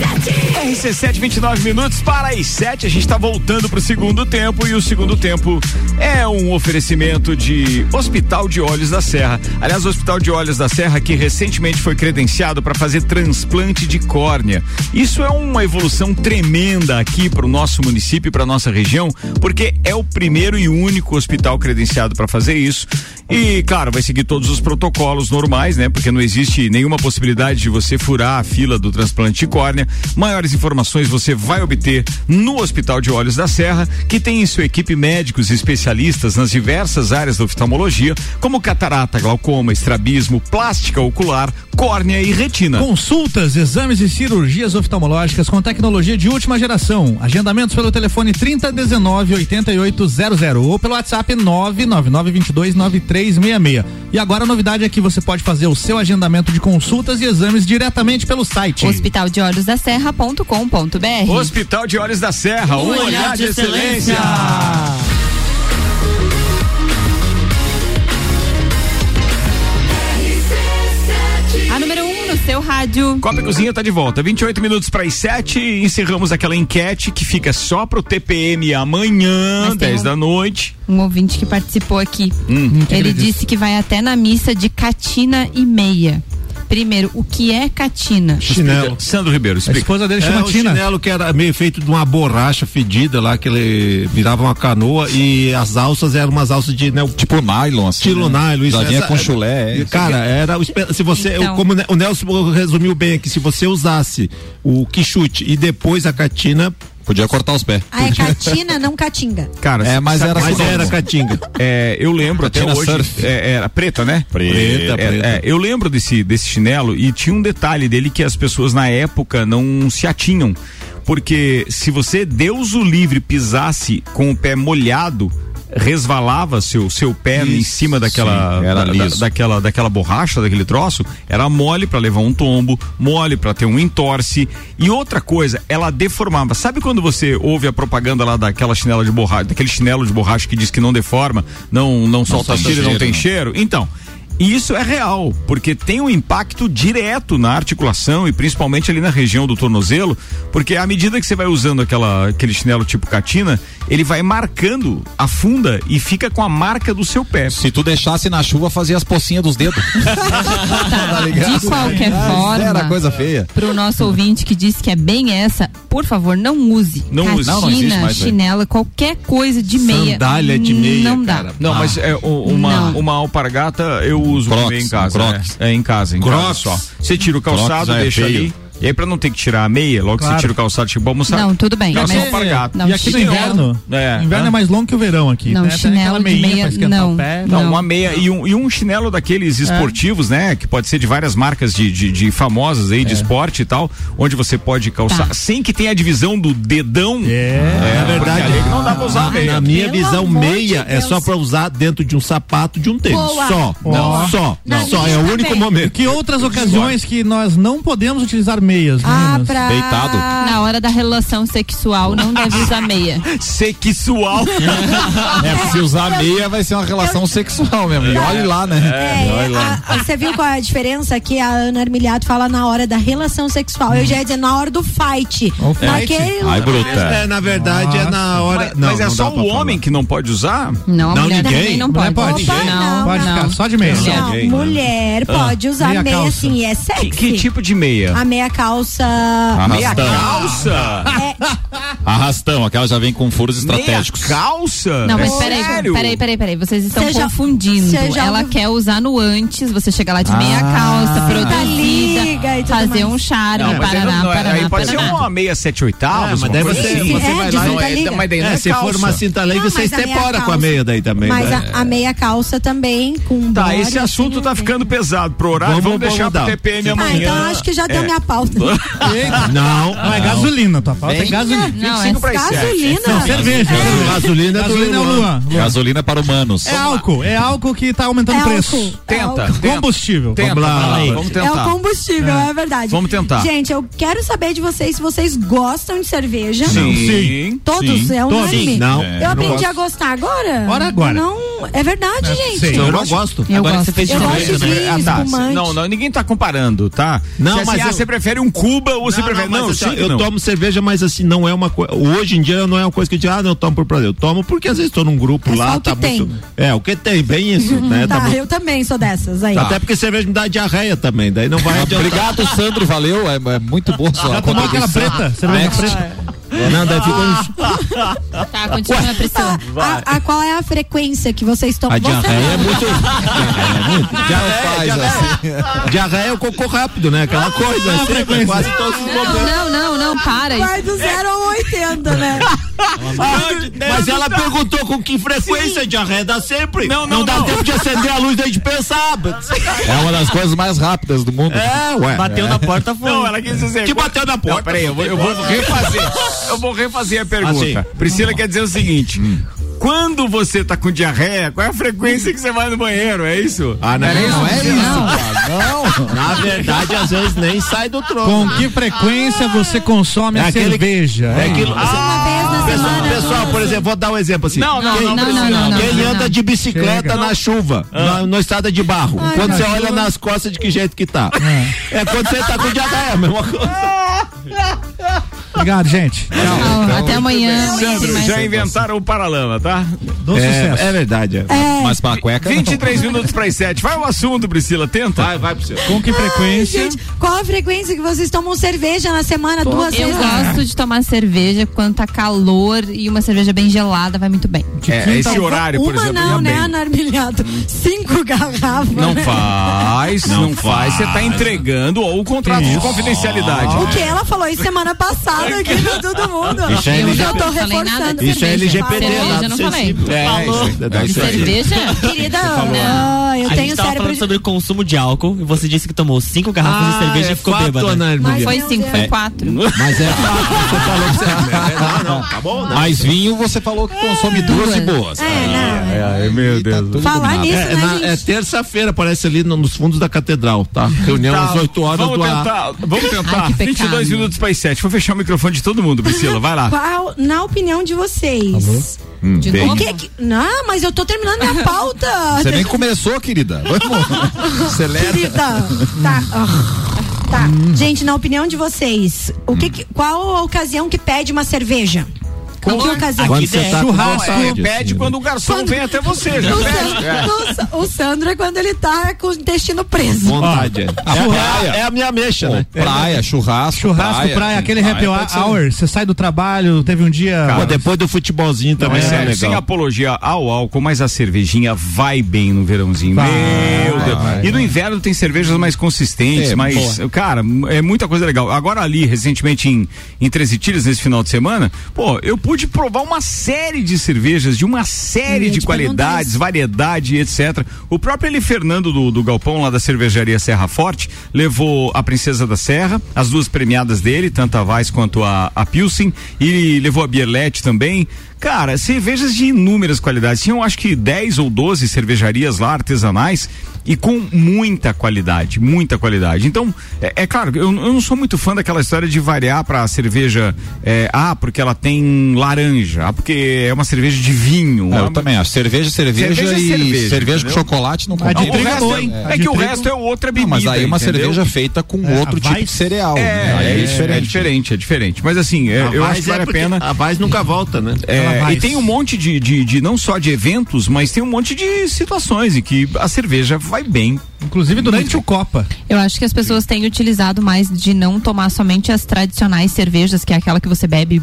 RC7, 29 minutos para as 7. A gente está voltando para o segundo tempo e o segundo tempo é um oferecimento de Hospital de Olhos da Serra. Aliás, o Hospital de Olhos da Serra que recentemente foi credenciado para fazer transplante de córnea. Isso é uma evolução tremenda aqui para o nosso município para nossa região, porque é o primeiro e único hospital credenciado para fazer isso. E, claro, vai seguir todos os protocolos normais, né? Porque não existe nenhuma possibilidade de você furar a fila do transplante de córnea. Maiores informações você vai obter no Hospital de Olhos da Serra, que tem em sua equipe médicos e especialistas nas diversas áreas da oftalmologia, como catarata, glaucoma, estrabismo, plástica ocular, córnea e retina. Consultas, exames e cirurgias oftalmológicas com tecnologia de última geração. Agendamentos pelo telefone 3019 8800 ou pelo WhatsApp 99922 9366. E agora a novidade é que você pode fazer o seu agendamento de consultas e exames diretamente pelo site. Hospital de Olhos da Serra.com.br. Hospital de Olhos da Serra, um, olhar, de excelência. A número 1 um no seu rádio. Copa e Cozinha tá de volta. 28 minutos para as 7. Encerramos aquela enquete que fica só pro TPM amanhã, Mas tem 10 um- da noite. Um ouvinte que participou aqui. Hum, que Ele disse? disse que vai até na missa de catina e meia. Primeiro, o que é catina? Chinelo. Sandro Ribeiro, explica. é, o chinelo que era meio feito de uma borracha fedida lá, que ele virava uma canoa e as alças eram umas alças de. Né, tipo nylon, assim. Estilo né? nylon, isso. Já vinha essa- com chulé, é. Cara, era. Se você. Então. como o Nelson resumiu bem aqui, se você usasse o quichute e depois a catina. Podia cortar os pés. Ah, é catina, não catinga. Cara, É, mas era Mas só- era catinga. É, eu lembro até hoje. surf. É, era preta, né? Preta, É, preta. é, eu lembro desse, desse chinelo e tinha um detalhe dele que as pessoas na época não se atinham. Porque se você, Deus o livre, pisasse com o pé molhado, resvalava seu seu pé em Isso, cima daquela sim, da- da- daquela daquela borracha daquele troço era mole pra levar um tombo mole pra ter um entorce. E outra coisa ela deformava. Sabe quando você ouve a propaganda lá daquela chinela de borracha daquele chinelo de borracha que diz que não deforma não não solta solta cheiro e não tem não. cheiro? Então e isso é real, porque tem um impacto direto na articulação e principalmente ali na região do tornozelo, porque à medida que você vai usando aquela, aquele chinelo tipo catina, ele vai marcando a funda e fica com a marca do seu pé. Se tu deixasse na chuva, fazia as pocinhas dos dedos. Tá? De qualquer Ah, forma. Era coisa feia. Pro nosso ouvinte que disse que é bem essa, por favor, não use. Não Catina, use. Não, não existe mais, chinela, qualquer coisa de meia. Sandália de meia, Não dá. cara. Não, mas é, uma, Não. uma alpargata eu uso Crocs, também em casa. Crocs. É, é em casa, em Crocs. casa só. Você tira o calçado, Crocs é deixa feio. ali. E aí, pra não ter que tirar a meia, logo que Claro. você tira o calçado, tipo, almoçar. Não, tudo bem. Calça mas- alpargata. Não, e aqui no chinelo- inverno, É. inverno é mais longo que o verão aqui. Não, né? Tem chinelo aquela meinha meia, pra esquentar não. o pé. Não, Não. uma meia e um, e um chinelo daqueles esportivos, né? Que pode ser de várias marcas de, de, de famosas aí, de esporte e tal, onde você pode calçar Tá. sem que tenha a divisão do dedão. É. Na verdade, porque ali não dá pra usar a meia. Na minha Pelo visão, meia de é só pra usar dentro de um sapato de um tênis. Boa. Só. Ó. Só. Só. É o único momento. Que outras ocasiões que nós não podemos utilizar meias, Ah, meninas? pra. Deitado. Na hora da relação sexual, não deve usar meia. Sexual. É, se usar meia, vai ser uma relação sexual mesmo. E olhe lá, né? É, olhe lá. a- você viu qual é a diferença que a Ana Armiliato fala na hora da relação sexual? Eu já ia dizer na hora do fight. O fight? Naquele... Ai, bruta. É, na verdade, é na hora. Mas, não, mas é não só o falar. homem que não pode usar? Não, a Não, mulher ninguém? também não pode. pode? Não, Pode não. ficar só de meia. Não, mulher pode usar Meia meia, calça. sim, é sexy. Que, que tipo de meia? A meia calça. Meia Arrastão. calça? Arrastão, aquela já vem com furos estratégicos. Meia calça? Não, mas É peraí, sério? peraí, peraí, peraí. Vocês estão Você já- confundindo. já Ela ouviu- quer usar no antes, você chega lá de meia Ah. calça, liga produzida, e tudo fazer mais. um charme, Não, aí, paraná, não, não, paraná, aí pode ser paraná. uma meia sete oitavos, É, mas daí você- assim. você É, vai lá e- cinta liga. mas daí não É, é se for calça. uma cinta lei, Não, você mas a meia extempora com a meia daí também. Mas né? a, a meia calça também com Tá, body, esse assunto assim, tá né? ficando pesado pro horário. Vamos- Vamos, deixar pro. TPM Ah, amanhã. então acho que já deu É. minha pauta. Não, Não, é gasolina, tua pauta é gasolina. Não, 25 é. Gasolina. Não, cerveja. Gasolina é do Gasolina é Luan. Gasolina para humanos. É álcool, é álcool que tá aumentando É o preço. Tenta, É. Combustível. Tenta, Vamos lá. vamos É tentar. o combustível, é, verdade. Vamos tentar. Gente, eu quero saber de vocês se vocês gostam de cerveja. Sim. Sim. Todos, Sim. é unânime. Todos. Não. É, Eu não aprendi gosto. a gostar agora. Ora agora. Não, é verdade, gente. sim. Eu não gosto. Eu Agora gosto. você fez Eu gosto de né? Ah, tá. Não, não, ninguém tá comparando, tá? Não, Se, assim, mas ah, você prefere um Cuba ou você prefere. Não, assim, sim, eu não. tomo cerveja, mas assim, não é uma coisa. Hoje em dia não é uma coisa que eu digo, ah, não, eu tomo por prazer. Eu tomo porque às vezes estou num grupo É lá, tá muito. É, o que tem, bem isso, né? Tá, muito- eu também sou dessas aí. Até porque cerveja me dá diarreia também, daí não vai adiantar. Obrigado, Sandro, valeu. É, é muito bom sua Já tomou aquela preta? Cerveja preta? Não, daí fica um... Tá, continua, Priscila. A, a- qual é a frequência que vocês tomam? A diarreia é muito. Faz assim. Diarreia é o cocô rápido, né? Aquela coisa, Ah, sempre, frequência. quase todos os Não, não, não, não, para. Vai do 0 ao 80, né? Mas ela perguntou com que frequência a diarreia dá sempre. Não, não, dá não. tempo de acender a luz daí de pensar. É uma das coisas mais rápidas do mundo. É, ué. Bateu na porta, foi. Não, ela quis dizer. Que bateu na porta. Não, peraí, eu vou, eu vou refazer. Eu vou refazer a pergunta. Assim. Priscila quer dizer o seguinte. Quando você tá com diarreia, qual é a frequência que você vai no banheiro? É isso? Ah, não, Era não é isso, Não. cara. Não. Na verdade, às vezes nem sai do trono. Com que frequência você consome É a aquele- cerveja? É aquilo. Na Pessoal, semana. pessoal, por exemplo, vou dar um exemplo assim. Não, não, quem, não, não, não, não, não, quem não, anda não. de bicicleta Chega. na chuva, na, na estrada de barro, Ai, quando você chuva. olha nas costas de que jeito que tá. É, quando você tá com diarreia, mesma coisa. Obrigado, gente. Tchau, até amanhã. Sandro, já inventaram o paralama, tá? Do sucesso. É, é verdade. É. É, Mas pra cueca. não. 23 minutos para as 7. Vai o assunto, Priscila, tenta. Vai, vai pro seu. Com que frequência? gente, qual a frequência que vocês tomam cerveja na semana duas Eu vezes? gosto de tomar cerveja quando tá calor e uma cerveja bem gelada vai muito bem. É, esse horário, por Uma exemplo, não, ia né, bem. Anarmilhado? Cinco garrafas. Não né? faz, não, Não faz. Você tá entregando ou o contrato de confidencialidade. O que ela falou isso semana passada aqui pra todo mundo. Isso é eu LGPD. já tô Não falei nada reforçando. Isso é cerveja. LGPD, Cerveja, nada não falei. É, isso aí. É aí. Cerveja? Querida, ah, eu a tenho cérebro falando sobre o consumo de álcool e você disse que tomou cinco garrafas de cerveja é e ficou bêbada. Ana Mas Armília. Foi cinco, Deus. foi quatro. Mas é você falou que você é. Não, não, tá bom, né? Mas vinho você falou que consome duas e boas. É, não. É, meu Tá tudo Falar nisso, É, né, é terça-feira, parece ali no- nos fundos da catedral, tá? Reunião Tá, às 8 horas vamos do ar. tentar, Vamos tentar. Que pecado. 22 minutos para as 7. Vou fechar o microfone de todo mundo, Priscila. Vai lá. Qual, na opinião de vocês? De bem. O novo? que que... Não, mas eu tô terminando minha pauta. Você nem começou, querida. Vamos. Acelera. Querida. Tá. Tá. Gente, na opinião de vocês, o que que- qual a ocasião que pede uma cerveja? Em que ocasião? Quando você tá com Churrasco. vontade, Pede assim, quando o garçom Quando- vem até você. Já O pede. Sandro, É. o Sa- o Sandro é quando ele tá com o intestino preso. Vontade. é. A É, praia. é a minha mexa, Pô, né? praia, churrasco. Churrasco, praia, aquele happy pode ser. hour, você sai do trabalho, teve um dia. Pô, depois do futebolzinho Não, também é é, sério, legal. sem apologia ao álcool, mas a cervejinha vai bem no verãozinho. Vai, Meu Deus. vai. E no inverno tem cervejas mais consistentes, É, mas, cara, é muita coisa legal. Agora ali, recentemente em, em Treze Itilhas, nesse final de semana, pô, eu pude provar uma série de cervejas, de uma série de qualidades, variedade, etc. O próprio ele Fernando do, do Galpão, lá da cervejaria Serra Forte, levou a Princesa da Serra, as duas premiadas dele, tanto a Weiss quanto a, a Pilsen, e levou a Bierlete também. Cara, cervejas de inúmeras qualidades. Tinham acho que 10 ou 12 cervejarias lá artesanais e com muita qualidade, muita qualidade. Então, é, é claro, eu, eu não sou muito fã daquela história de variar pra cerveja, é, ah, porque ela tem laranja, ah, porque é uma cerveja de vinho. É, ah, eu também acho. Cerveja, cerveja, Cerveja é e cerveja, cerveja, com chocolate não A de combina. o trigo é resto é, hein? é que o resto é outra Não, bebida. mas aí uma entendeu? cerveja feita com É, outro tipo de cereal. É, né? Aí é, é diferente. é diferente, é diferente. Mas assim, é, A eu acho que é vale a pena. A Vaz nunca volta, né? É, e tem um monte de, de, de não só de eventos, mas tem um monte de situações em que a cerveja vai bem. Inclusive durante o Copa. Eu acho que as pessoas têm utilizado mais de não tomar somente as tradicionais cervejas, que é aquela que você bebe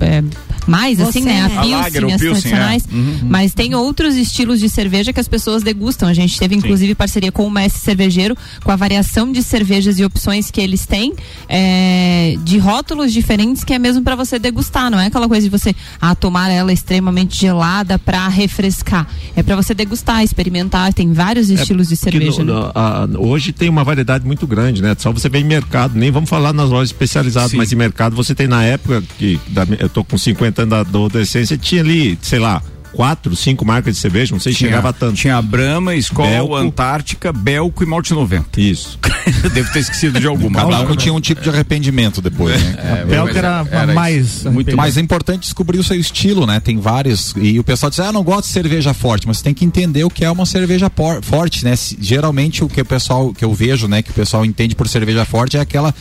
é, mais, Você, assim, né? né? A A Pilsen, Lager, as Pilsen, tradicionais. é. Uhum. Mas tem outros estilos de cerveja que as pessoas degustam. A gente teve, inclusive, parceria com o Mestre Cervejeiro, com a variação de cervejas e opções que eles têm, é, de rótulos diferentes, que é mesmo para você degustar. Não é aquela coisa de você ah, tomar ela extremamente gelada para refrescar. É para você degustar, experimentar. Tem vários estilos de É, cerveja. né? no- a- hoje tem uma variedade muito grande, né? Só você vê em mercado, nem vamos falar nas lojas especializadas, Sim. mas em mercado você tem na época que da- eu tô com 50 anos da adolescência, tinha ali, sei lá, quatro, cinco marcas de cerveja, não sei se chegava tanto. Tinha a Brahma, Skol, Belco. Antártica, Belco e Malte 90. Isso. Devo ter esquecido de alguma. Cada um tinha um tipo de arrependimento depois, né? É, a Belka era, era mais. Muito Mas é importante descobrir o seu estilo, né? Tem vários. E o pessoal diz, ah, não gosto de cerveja forte, mas você tem que entender o que é uma cerveja por- forte, né? Se- Geralmente o que o pessoal, que eu vejo, né, que o pessoal entende por cerveja forte é aquela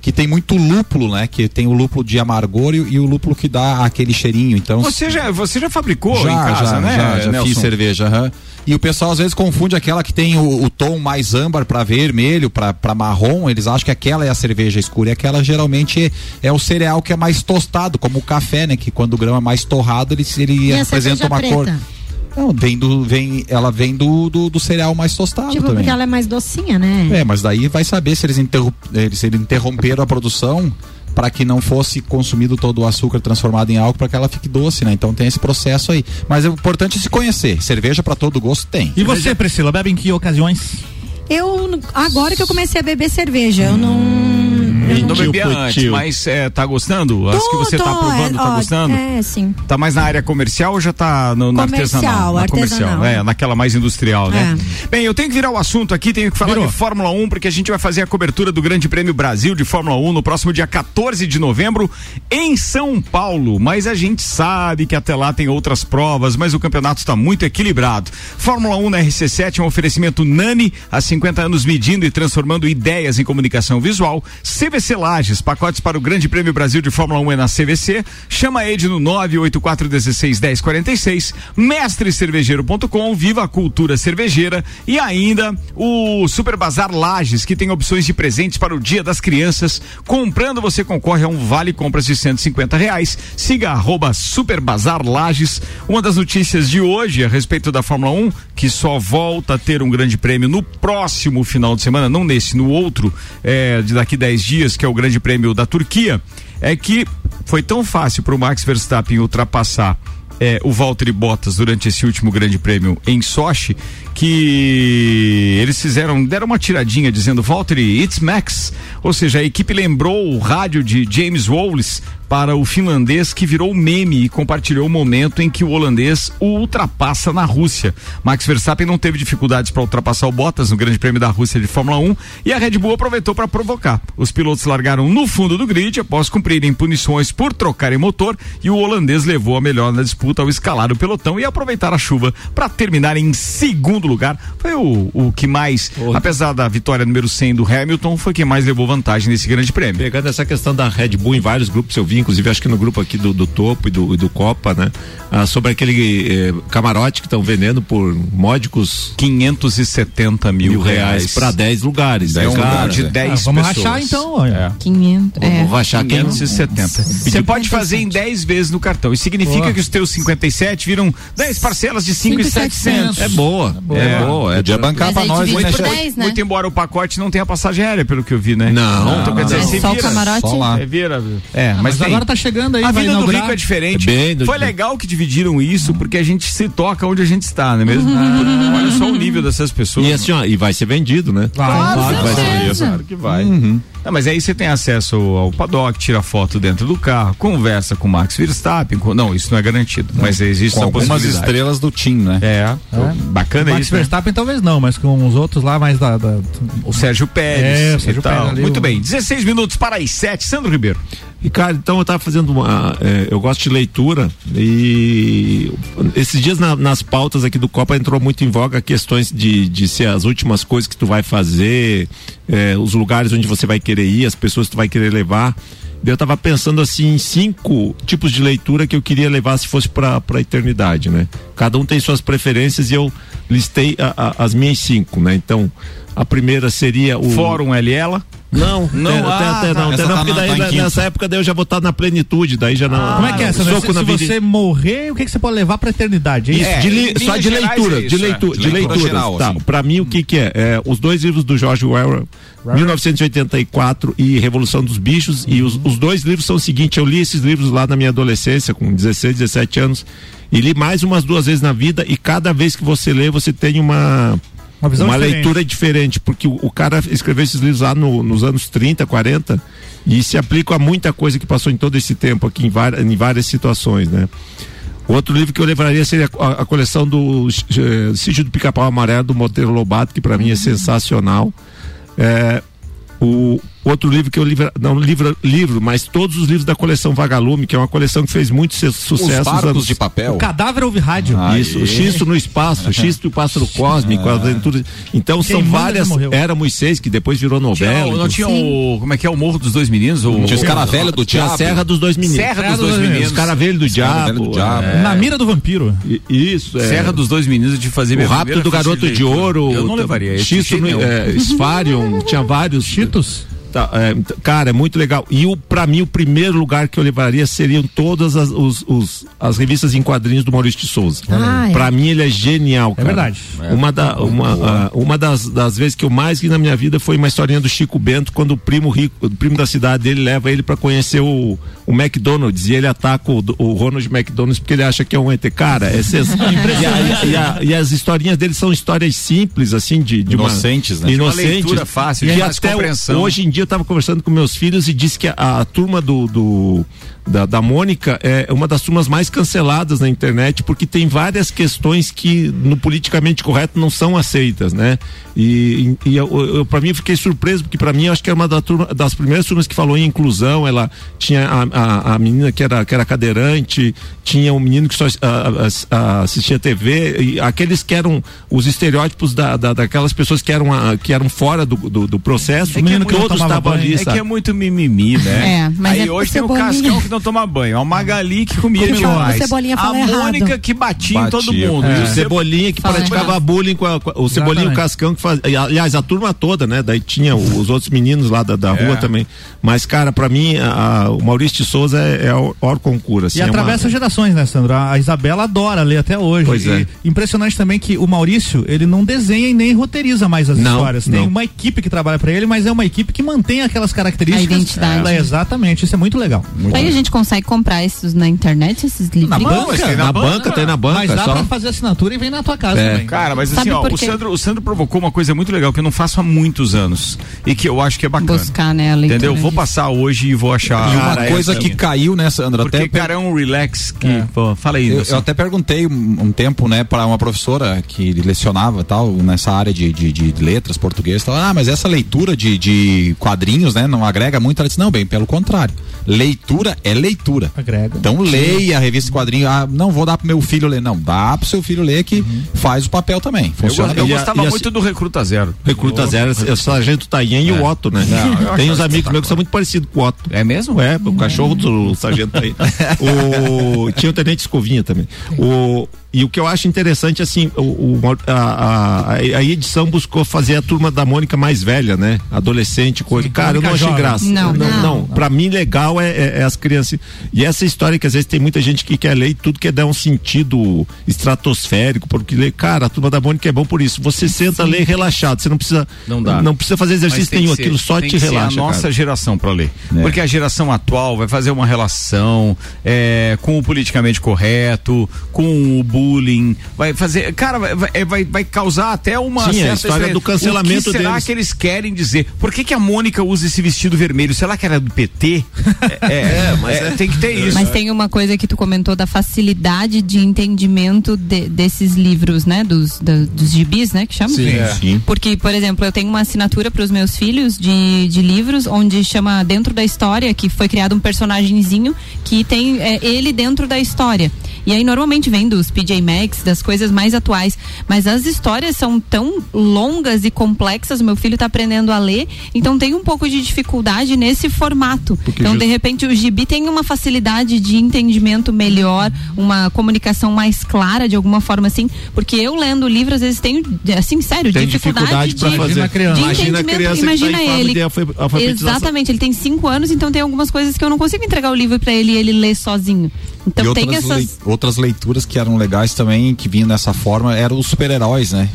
que tem muito lúpulo, né? Que tem o lúpulo de amargor e, e o lúpulo que dá aquele cheirinho. Então Você já, você já fabricou já, em casa, já, né? Já, já Nelson? fiz cerveja, aham. E o pessoal às vezes confunde aquela que tem o, o tom mais âmbar para vermelho, para marrom, eles acham que aquela é a cerveja escura e aquela geralmente é, o cereal que é mais tostado, como o café, né? Que quando o grão é mais torrado, ele, ele E apresenta uma cor. Não, vem do, vem, ela vem do, do, do cereal mais tostado Tipo, também. porque ela é mais docinha, né? É, mas daí vai saber se eles, interrom eles, eles interromperam a produção para que não fosse consumido todo o açúcar transformado em álcool para que ela fique doce, né? Então tem esse processo aí. Mas é importante se conhecer. Cerveja para todo gosto tem. E você, Priscila, bebe em que ocasiões? Eu, agora que eu comecei a beber cerveja, eu não. Não bebia antes, mas é, tá gostando? As que Tô, você tá tô, provando, é, tá ó, gostando? É, sim. Tá mais na área comercial ou já tá no, na Comercial, artesanal? Na artesanal. comercial, é, naquela mais industrial, né? Bem, eu tenho que virar o assunto aqui, tenho que falar Virou. de Fórmula 1, porque a gente vai fazer a cobertura do Grande Prêmio Brasil de Fórmula 1 no próximo dia 14 de novembro em São Paulo. Mas a gente sabe que até lá tem outras provas, mas o campeonato está muito equilibrado. Fórmula 1 na RC7 é um oferecimento Nani, há 50 anos medindo e transformando ideias em comunicação visual. CVC Lages, pacotes para o Grande Prêmio Brasil de Fórmula 1 é na CVC. Chama a Ed no 984161046. Mestrecervejeiro.com, viva a cultura cervejeira e ainda o Super Bazar Lages, que tem opções de presentes para o Dia das Crianças. Comprando você concorre a um vale compras de 150 reais. Siga arroba Super Bazar Lages. Uma das notícias de hoje a respeito da Fórmula 1, que só volta a ter um grande prêmio no próximo final de semana, não nesse, no outro, é, de daqui 10 dias, que é o Grande Prêmio da Turquia, é que foi tão fácil para o Max Verstappen ultrapassar é, o Valtteri Bottas durante esse último grande prêmio em Sochi, que eles fizeram, deram uma tiradinha dizendo Valtteri, it's Max. Ou seja, a equipe lembrou o rádio de James Wallace para o finlandês que virou meme e compartilhou o momento em que o holandês o ultrapassa na Rússia. Max Verstappen não teve dificuldades para ultrapassar o Bottas no Grande Prêmio da Rússia de Fórmula 1 e a Red Bull aproveitou para provocar. Os pilotos largaram no fundo do grid após cumprirem punições por trocarem motor e o holandês levou a melhor na disputa ao escalar o pelotão e aproveitar a chuva para terminar em segundo lugar. Foi o, o que mais, apesar da vitória número 100 do Hamilton, foi quem mais levou vantagem nesse Grande Prêmio. Pegando essa questão da Red Bull em vários grupos, eu vi, inclusive acho que no grupo aqui do, do Topo e do, e do Copa, né? Ah, sobre aquele eh, camarote que estão vendendo por módicos 570 mil, mil reais reais. para 10 lugares. É um Cara, lugar de 10 Ah, vamos pessoas. rachar então, olha. 500. É. Vamos rachar quem 570. Você pode fazer em 10 vezes no cartão. Isso significa Boa. que os teus 57 viram 10 parcelas de 5,700. É boa, é, boa. É, Podia bancar Mas pra aí nós, divide né, por chefe? 10, né? Muito embora o pacote não tenha passagem aérea, pelo que eu vi, né? Não, então quer dizer, não. Só o vira, camarote? Só lá. Você vira. É, Ah, mas, mas agora tá chegando aí, A vai vida do rico é diferente. É bem do- Foi legal que dividiram isso, porque a gente se toca onde a gente está, não é mesmo? Olha só o nível dessas pessoas. E assim, ó, e vai ser vendido, né? Claro, Claro que vai ser vendido. Claro que vai. Ah, mas aí você tem acesso ao paddock, tira foto dentro do carro, conversa com o Max Verstappen. com- Não, isso não é garantido, mas existe Com algumas possibilidade. estrelas do time, né? É, bacana Max isso. Né? Verstappen talvez não, mas com os outros lá mais da. da- O Sérgio Pérez. É, o Sérgio tal. Pérez ali, Muito o- bem, 16 minutos para as 7. Sandro Ribeiro. Ricardo, então eu tava fazendo uma. é, eu gosto de leitura e esses dias na- nas pautas aqui do Copa entrou muito em voga questões de, de ser as últimas coisas que tu vai fazer, é, os lugares onde você vai querer ir, as pessoas que tu vai querer levar. Eu tava pensando assim em cinco tipos de leitura que eu queria levar se fosse para a eternidade, né? Cada um tem suas preferências e eu listei a- a- as minhas cinco, né? Então, a primeira seria o Fórum LL. não, Não, até, ah, até, tá. não, até Essa não, tá porque daí tá nessa época daí eu já vou estar na plenitude, daí já não. Como é que é essa? né? Soco Se, na se vida. você morrer, o que, que você pode levar pra eternidade? É isso? É, de li- só de leitura, é de, isso, é. De de leitura leitura. geral, tá, assim. pra mim o que que é? É, Os dois livros do George Orwell, 1984 e Revolução dos Bichos, e os, os dois livros são o seguinte, eu li esses livros lá na minha adolescência, com 16, 17 anos, e li mais umas duas vezes na vida, e cada vez que você lê, você tem uma Uma visão diferente. leitura diferente, porque o, o cara escreveu esses livros lá no- nos anos 30, 40 e se aplica a muita coisa que passou em todo esse tempo aqui, em, várias- em várias situações, né? Outro livro que eu levaria seria a, a coleção do eh, Sítio do Pica-Pau Amarelo do Monteiro Lobato, que para mim é sensacional. É, o outro livro que eu livro, não livro, livro, mas todos os livros da coleção Vagalume, que é uma coleção que fez muito su- sucesso. nos barcos anos- de papel. O cadáver ouve rádio. Isso, o Xisto no espaço, o Xisto e o pássaro cósmico, as aventuras. Então Quem são várias. Era Moisés, que depois virou Tinha, novela. o- não tinha o. Como é que é o Morro dos Dois Meninos? O, Tinha os Caravelho do Tinha a Diabo. Serra dos Dois Meninos. Serra dos Dois Meninos. Os Caravelho do Diabo. do Diabo. é. Na mira do vampiro. I- Isso, é. Serra dos Dois Meninos de fazer O Rápido do Garoto de leitura. Ouro. Eu não levaria esse. Xisto, de no, nenhum. é, tinha vários. Cheetos. Tá, é, cara, é muito legal. E o, pra mim, o primeiro lugar que eu levaria seriam todas as, os, os- as revistas em quadrinhos do Maurício de Souza. Ah, é. Pra mim, ele é genial, cara. verdade. Uma, da, uma, ah, uma das, das vezes que eu mais vi na minha vida foi uma historinha do Chico Bento, quando o primo rico, o primo da cidade dele leva ele pra conhecer o, o McDonald's e ele ataca o, o Ronald McDonald's porque ele acha que é um ET. Cara, é sensacional. e, a- e a- e as historinhas dele são histórias simples, assim, de, de uma- Inocentes, né? De uma Inocentes. leitura fácil, de fácil até compreensão. hoje em dia eu tava conversando com meus filhos e disse que a, a turma do, do- da, da Mônica é uma das turmas mais canceladas na internet porque tem várias questões que no politicamente correto não são aceitas, né? E, e eu, eu para mim eu fiquei surpreso porque para mim eu acho que era uma da turma- das primeiras turmas que falou em inclusão. Ela tinha a, a, a menina que era que era cadeirante, tinha um menino que só ah, ah, assistia TV e aqueles que eram os estereótipos da, da- daquelas pessoas que eram que eram fora do, do, do processo. É que é todos estavam ali, É sabe? que é muito mimimi, né? É, mas Aí é hoje tem o Cebolinha. Cascão que não toma banho, a Magali que comia Como demais. a Mônica errado. que batia, em todo mundo. E E o Cebolinha que Fala praticava errado. bullying com, a, com o Cebolinha e o. Cascão que faz, e, aliás, a turma toda, né? Daí tinha os outros meninos lá da, da É. rua também. Mas, cara, pra mim, a- a- o Maurício de Souza é, é o or concurso. Assim, e é uma- atravessa gerações, né, Sandro? A a Isabela adora ler até hoje. Pois E é. Impressionante também que o Maurício, ele não desenha e nem roteiriza mais as Não, histórias. Tem não. uma equipe que trabalha pra ele, mas é uma equipe que mantém aquelas características. A identidade. É, exatamente, isso é muito legal. Aí a gente consegue comprar esses na internet, esses livros? Na banca, tem Na, na banca, banca, tem na banca. Mas dá só... pra fazer assinatura e vem na tua casa É. também. Cara, mas Sabe assim, ó, o? Sandro, o Sandro provocou uma coisa muito legal que eu não faço há muitos anos e que eu acho que é bacana. Buscar, né, a Entendeu? Vou disso. passar hoje e vou achar. E uma Cara, coisa essa- que caiu nessa, André, Porque, até cara, é um relax que. Pô, fala aí, Eu, eu até perguntei um, um tempo, né, para uma professora que lecionava tal nessa área de, de, de letras, português, tal. Ah, mas essa leitura de, de quadrinhos, né, não agrega muito. Ela disse não, bem, pelo contrário. Leitura é leitura. Agrega. Então leia a revista quadrinho. Ah, não vou dar pro meu filho ler, não. Dá pro seu filho ler que faz o papel também. Eu, Funciona. eu E a- gostava a- muito do Recruta Zero. Recruta Zero, é o Sargento Taien e o Otto, né? Não, eu Tem uns amigos meus que são muito parecidos com o Otto. É mesmo? É, o cachorro do Sargento Taien. o, tinha o Tenente Escovinha também. O, e o que eu acho interessante, assim, o, o- a, a, a edição buscou fazer a turma da Mônica mais velha, né? Adolescente, coisa. Cara, eu não achei jovem. graça. Não, não, não. não. Pra mim, legal é, é- é as crianças. E essa história que às vezes tem muita gente que quer ler e tudo quer dar um sentido estratosférico, porque lê, cara, a turma da Mônica é bom por isso. Você senta, lê relaxado, você não precisa. Não dá. Não precisa fazer exercício nenhum, que ser- aquilo só tem te que ser relaxa. a nossa cara. geração pra ler. É. Porque a geração atual vai fazer uma relação é, com o politicamente correto, com o bullying, vai fazer. Cara, vai, vai, vai- vai causar até uma. Sim, a certa história estranha- do cancelamento O que será deles. que eles querem dizer? Por que, que a Mônica usa esse vestido vermelho? Será que era do PT? É, é, mas tem que ter isso. Mas tem uma coisa que tu comentou da facilidade de entendimento de- desses livros, né? Dos, da- dos gibis, né? Que chama? Sim, é. sim. Porque, por exemplo, eu tenho uma assinatura para os meus filhos de, de livros onde chama Dentro da História, que foi criado um personagemzinho que tem é, ele dentro da história. E aí normalmente vem dos PJ Masks, das coisas mais atuais. Mas as histórias são tão longas e complexas, meu filho está aprendendo a ler, então tem um pouco de dificuldade nesse formato. então, just- de repente, o gibi tem uma facilidade de entendimento melhor, uma comunicação mais clara, de alguma forma assim. Porque eu lendo o livro, às vezes tenho, assim, sério, Tem dificuldade, dificuldade de, fazer. De Imagina entendimento. imagina tá ele. Exatamente, ele tem cinco anos, então tem algumas coisas que eu não consigo entregar o livro para ele e ele ler sozinho. Então e tem outras, essas. leituras que eram legais também, que vinham dessa forma, eram os super-heróis, né?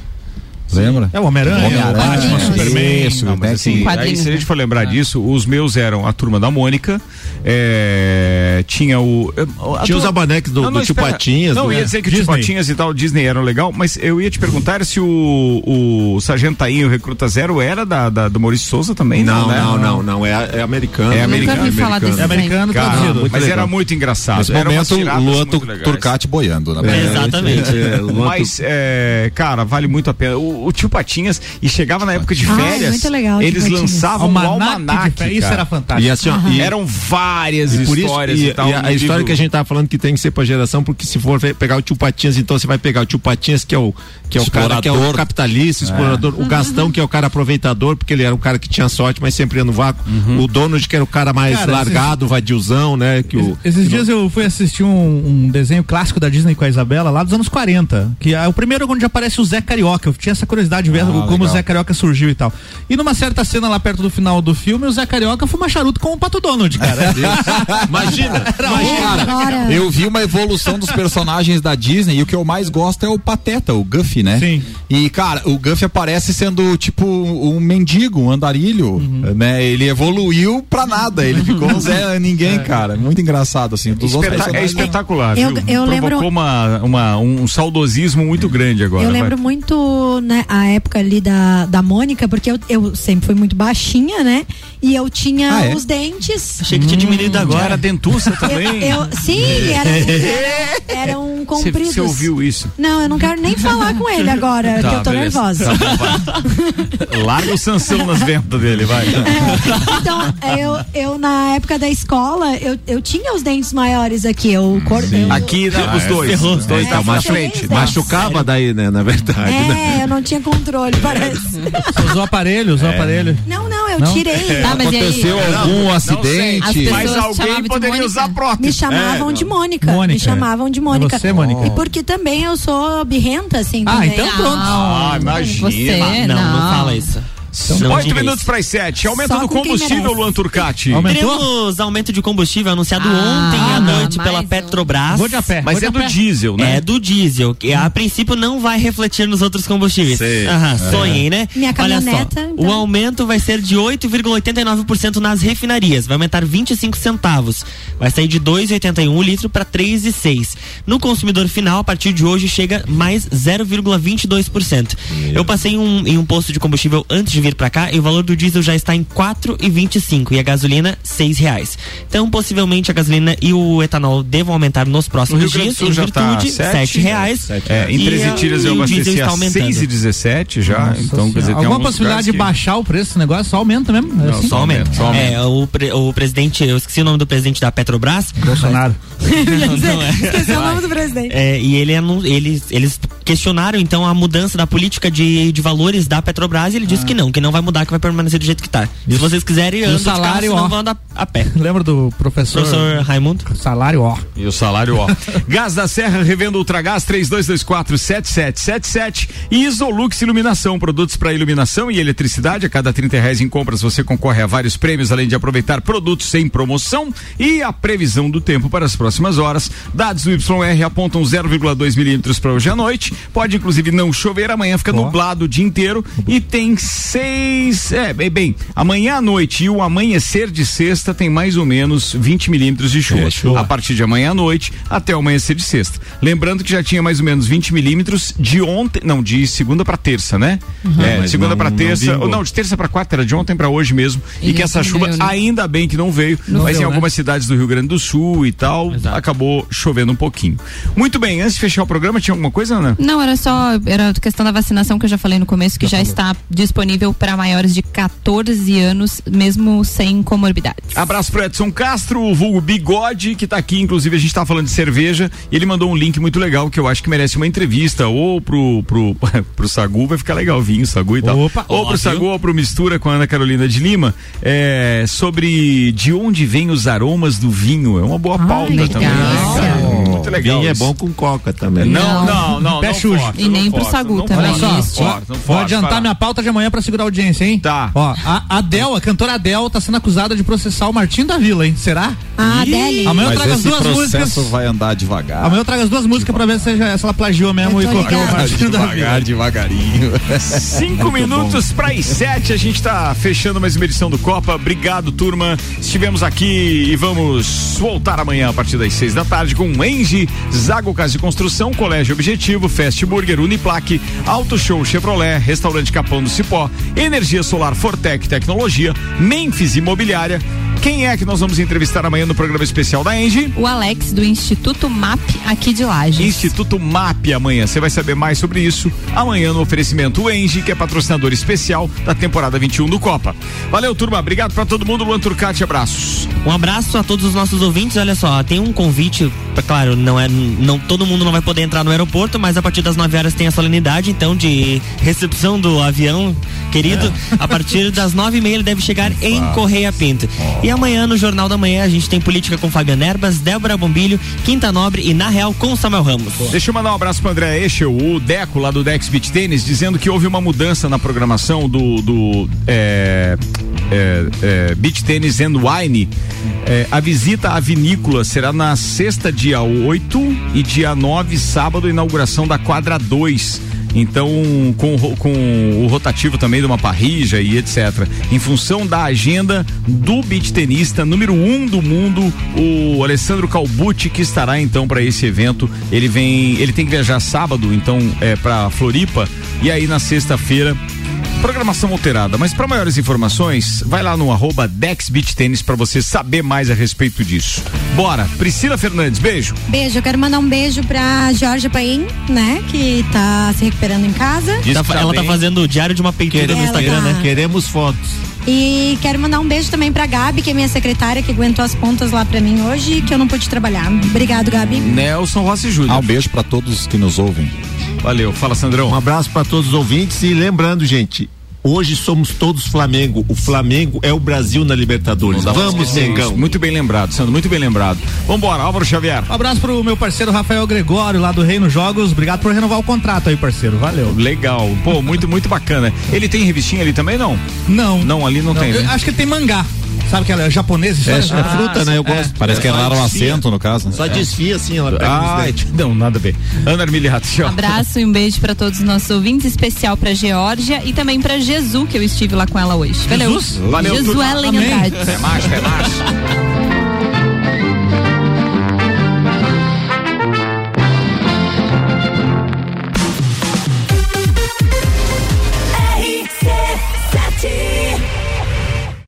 Lembra? É o Homem-Aranha, Homem-Aranha, o Batman. Superman. Isso, Não, mas né, assim, aí se a né? gente for lembrar disso, os meus eram a turma da Mônica, é, tinha o. a Tinha os abaneques do, Não, não, do Tio. Patinhas. Não, do- ia dizer que o Disney. Tio Patinhas e tal, o Disney eram legal, mas eu ia te perguntar se o, o Sargento Tainho, o Recruta Zero, era da, da- do Maurício Souza também, Não, né? não, não, não, é, é americano. É Nunca americano, vi falar desse É americano Cara, traduzido. mas legal. era muito engraçado. Nesse umas momento, Luan. Turcati boiando, né? Exatamente. É, Mas, é, cara, vale muito a pena. O, o tio Patinhas e chegava na época de Ah, é férias. muito legal o eles lançavam um almanaque. férias, isso era fantástico. E assim, ó, e- Eram várias E por isso, histórias e, e, tal. e a, a história livro. que a gente tava falando que tem que ser pra geração, porque se for pegar o tio Patinhas, então você vai pegar o tio Patinhas, que é o, que é o cara que é o Explorador. capitalista, explorador, o Gastão, que é o cara aproveitador, porque ele era um cara que tinha sorte, mas sempre ia no vácuo. O dono de que era o cara mais Cara, largado, vadiozão, né? Que o, Esses dias eu fui assistir um, um desenho clássico da Disney com a Isabela, lá dos anos 40. Que é o primeiro onde aparece o Zé Carioca. Eu tinha essa curiosidade de ver como legal. o Zé Carioca surgiu e tal. E numa certa cena lá perto do final do filme, o Zé Carioca fuma charuto com o Pato Donald, cara. Imagina, imagina. Agora, Eu vi uma evolução dos personagens da Disney e o que eu mais gosto é o Pateta, o Guffy, né? Sim. E, cara, o Guffy aparece sendo tipo um mendigo, um andarilho, né? Ele evoluiu pra nada, ele ficou um Zé Ninguém, cara. Muito engraçado, assim. Dos Espeta- é espetacular, Eu- viu? eu lembro- Provocou uma, uma, um saudosismo muito grande agora. eu vai. lembro muito, né, a época ali da, da Mônica, porque eu, eu sempre fui muito baixinha, né? E eu tinha Ah, é? os dentes. Achei que tinha diminuído Já agora. era dentuça Eu, também. eu- sim, era, era, eram compridos. Você ouviu isso? Não, eu não quero nem falar com ele agora, que eu tô beleza. nervosa. Tá bom, vai. Larga o Sansão nas ventas dele, vai. Então, eu, eu na época da escola, eu, eu tinha os dentes maiores aqui. Eu, cor, eu, Aqui, né, os dois. ferrou. Os dois É, estavam na machu- frente. é, machucava daí, né? Na verdade, né? É, eu não tinha controle, parece. Você usou aparelho, usou aparelho. Não, não, eu Não? tirei. Tá, mas e aí? Aconteceu algum As acidente? pessoas Mas alguém de poderia Mônica? usar prótese. Me chamavam É, de Mônica. Mônica, Me chamavam de Mônica. É você, Mônica? E porque também eu sou birrenta, assim. Ah, também. então pronto. Ah, imagina. Você, Não, não, não. fala isso. Não Oito minutos para as sete. Aumento Só do combustível. Luan Turcati. Aumentou? Teremos aumento de combustível anunciado Ah, ontem à noite pela um. Petrobras. Vou de a pé. Mas é do pé. diesel, né? É do diesel, que a princípio não vai refletir nos outros combustíveis. Sei. Aham, sonhem, né? Minha Olha só, caminhoneta, então. o aumento vai ser de 8,89% nas refinarias, vai aumentar 25 centavos. Vai sair de 2,81 o litro para 3,6. No consumidor final, a partir de hoje chega mais 0,22%. Eu passei um- em um posto de combustível antes de vir para cá e o valor do diesel já está em 4,25 e a gasolina seis reais. Então, possivelmente a gasolina e o etanol devam aumentar nos No próximos do dias em já tá virtude sete, sete reais. É, em E, Três uh, Retiras eu o diesel abasteci está a aumentando. 6 e 17 já. Nossa então, quer dizer, tem Alguma possibilidade de que- baixar o preço desse negócio? Só aumenta mesmo? É Não, assim? só aumenta, só aumenta. É, o, pre- o presidente, eu esqueci o nome do presidente da Petrobras. Bolsonaro. Não, não é. Esqueci o nome do presidente. É, e ele eles, eles questionaram então a mudança da política de, de valores da Petrobras e ele disse que não, que não vai mudar, que vai permanecer do jeito que tá. Se vocês quiserem, andam de carro, salário, senão ó. vão andar a pé. Lembra do professor? Professor Raimundo? Salário, ó. E o salário, ó. Gás da Serra, revenda Ultragás 32247777 e Isolux Iluminação, produtos para iluminação e eletricidade. A cada 30 reais em compras você concorre a vários prêmios, além de aproveitar produtos em promoção e a previsão do tempo para as próximas horas. Dados do YR apontam 0,2 milímetros para hoje à noite. Pode inclusive não chover, amanhã fica nublado o dia inteiro e tem seis. É, bem, bem, amanhã à noite e o amanhecer de sexta tem mais ou menos 20 milímetros de chuva. É, chuva. A partir de amanhã à noite até o amanhecer de sexta. Lembrando que já tinha mais ou menos 20 milímetros de ontem, não, de segunda para terça, né? É, Mas segunda não- para não terça, vingou. ou não, de terça para quarta, era de ontem para hoje mesmo. E, E que essa não chuva veio, né? ainda bem que não veio, mas em veio, algumas cidades do Rio Grande do Sul e tal, acabou chovendo um pouquinho. Muito bem, antes de fechar o programa, tinha alguma coisa, Ana? Não, era só era a questão da vacinação que eu já falei no começo, que já está disponível para maiores de 14 anos, mesmo sem comorbidades. Abraço pro Edson Castro, o vulgo Bigode, que tá aqui, inclusive a gente tá falando de cerveja, e ele mandou um link muito legal que eu acho que merece uma entrevista, ou pro, pro, pro Sagu, vai ficar legal, vinho, Sagu e tal. Opa, ou ó, pro viu? Sagu ou pro Mistura com a Ana Carolina de Lima, é, sobre de onde vêm os aromas do vinho. É uma boa pauta legal. também. Legal. Muito legal. Vinho é bom com coca também. Não, não, não. Pé força, E nem pro Sagu não também, Olha só, vou, adiantar minha pauta de amanhã pra segurar a audiência, hein? Tá. Ó, a Adel, a cantora Adel, tá sendo acusada de processar o Martim da Vila, hein? Será? Ah, Adele. Amanhã eu trago as duas músicas. vai andar devagar. Amanhã eu trago as duas músicas pra ver se, ela plagiou mesmo e copiou o. Martim da Vila. Devagar, devagarinho. Cinco minutos para as sete, a gente está fechando mais uma edição do Copa. Obrigado, turma. Estivemos aqui e vamos voltar amanhã a partir das seis da tarde com Engie, Zago Casa de Construção, Colégio Objetivo, Fast Burger, Uniplaque, Auto Show Chevrolet, Restaurante Capão do Cipó, Energia Solar Fortec Tecnologia, Memphis Imobiliária, Quem é que nós vamos entrevistar amanhã no programa especial da Engie? O Alex do Instituto MAP aqui de Lages. Instituto MAP amanhã. Você vai saber mais sobre isso amanhã no oferecimento Engie, que é patrocinador especial da temporada 21 do Copa. Valeu, turma. Obrigado pra todo mundo. Luan Turcati, abraços. Um abraço a todos os nossos ouvintes. Olha só, tem um convite, claro, não é, não todo mundo não vai poder entrar no aeroporto, mas a partir das 9 horas tem a solenidade, então de recepção do avião, querido. A partir das nove e meia ele deve chegar em Correia Pinto. E amanhã no Jornal da Manhã a gente tem política com Fabiana Erbas, Débora Bombilho, Quinta Nobre e na Real com Samuel Ramos. Deixa eu mandar um abraço pro André Echel, o Deco lá do Dex Beach Tênis, dizendo que houve uma mudança na programação do, do é, é, é, Beach Tênis and Wine. É, a visita à vinícola será na sexta, dia 8 e dia 9, sábado, inauguração da quadra 2. Então, com, com o rotativo também de uma parrija e etc. Em função da agenda do beach tenista número um do mundo, o Alessandro Calbucci, que estará então para esse evento. Ele vem, ele tem que viajar sábado, então, é, para Floripa. E aí na sexta-feira Programação alterada, mas para maiores informações, vai lá no arroba Dex Beach Tênis para você saber mais a respeito disso. Bora, Priscila Fernandes, beijo. Beijo, eu quero mandar um beijo pra Jorge Paim, né? Que tá se recuperando em casa. Tá fa- ela tá fazendo o diário de uma peituda no Instagram, tá. né? Queremos fotos. E quero mandar um beijo também pra Gabi, que é minha secretária, que aguentou as pontas lá pra mim hoje, que eu não pude trabalhar. Obrigado, Gabi. Nelson Rossi Júnior. Ah, um beijo pra todos que nos ouvem. Valeu, fala Sandrão. Um abraço para todos os ouvintes e lembrando, gente, hoje somos todos Flamengo. O Flamengo é o Brasil na Libertadores. Não Vamos, Mengão. isso. Muito bem lembrado, Sandro, muito bem lembrado. Vambora, Álvaro Xavier. Um abraço pro meu parceiro Rafael Gregório, lá do Reino Jogos. Obrigado por renovar o contrato aí, parceiro. Valeu. Legal, pô, muito, muito bacana. Ele tem revistinha ali também, não? Não. Não, ali não, tem. eu né? acho que ele tem mangá. Sabe que ela é japonesa? É, é fruta, né? Eu gosto. Parece que erraram o acento, no caso. né? Só desfia assim, ela pega Ah, não, nada a ver. Ana Armiliato, tchau. Abraço e um beijo pra todos os nossos ouvintes, especial pra Geórgia e também pra Jesus, que eu estive lá com ela hoje. Valeu. Jesus? Valeu, Jesuelen turma. Andrade. Até mais, até mais.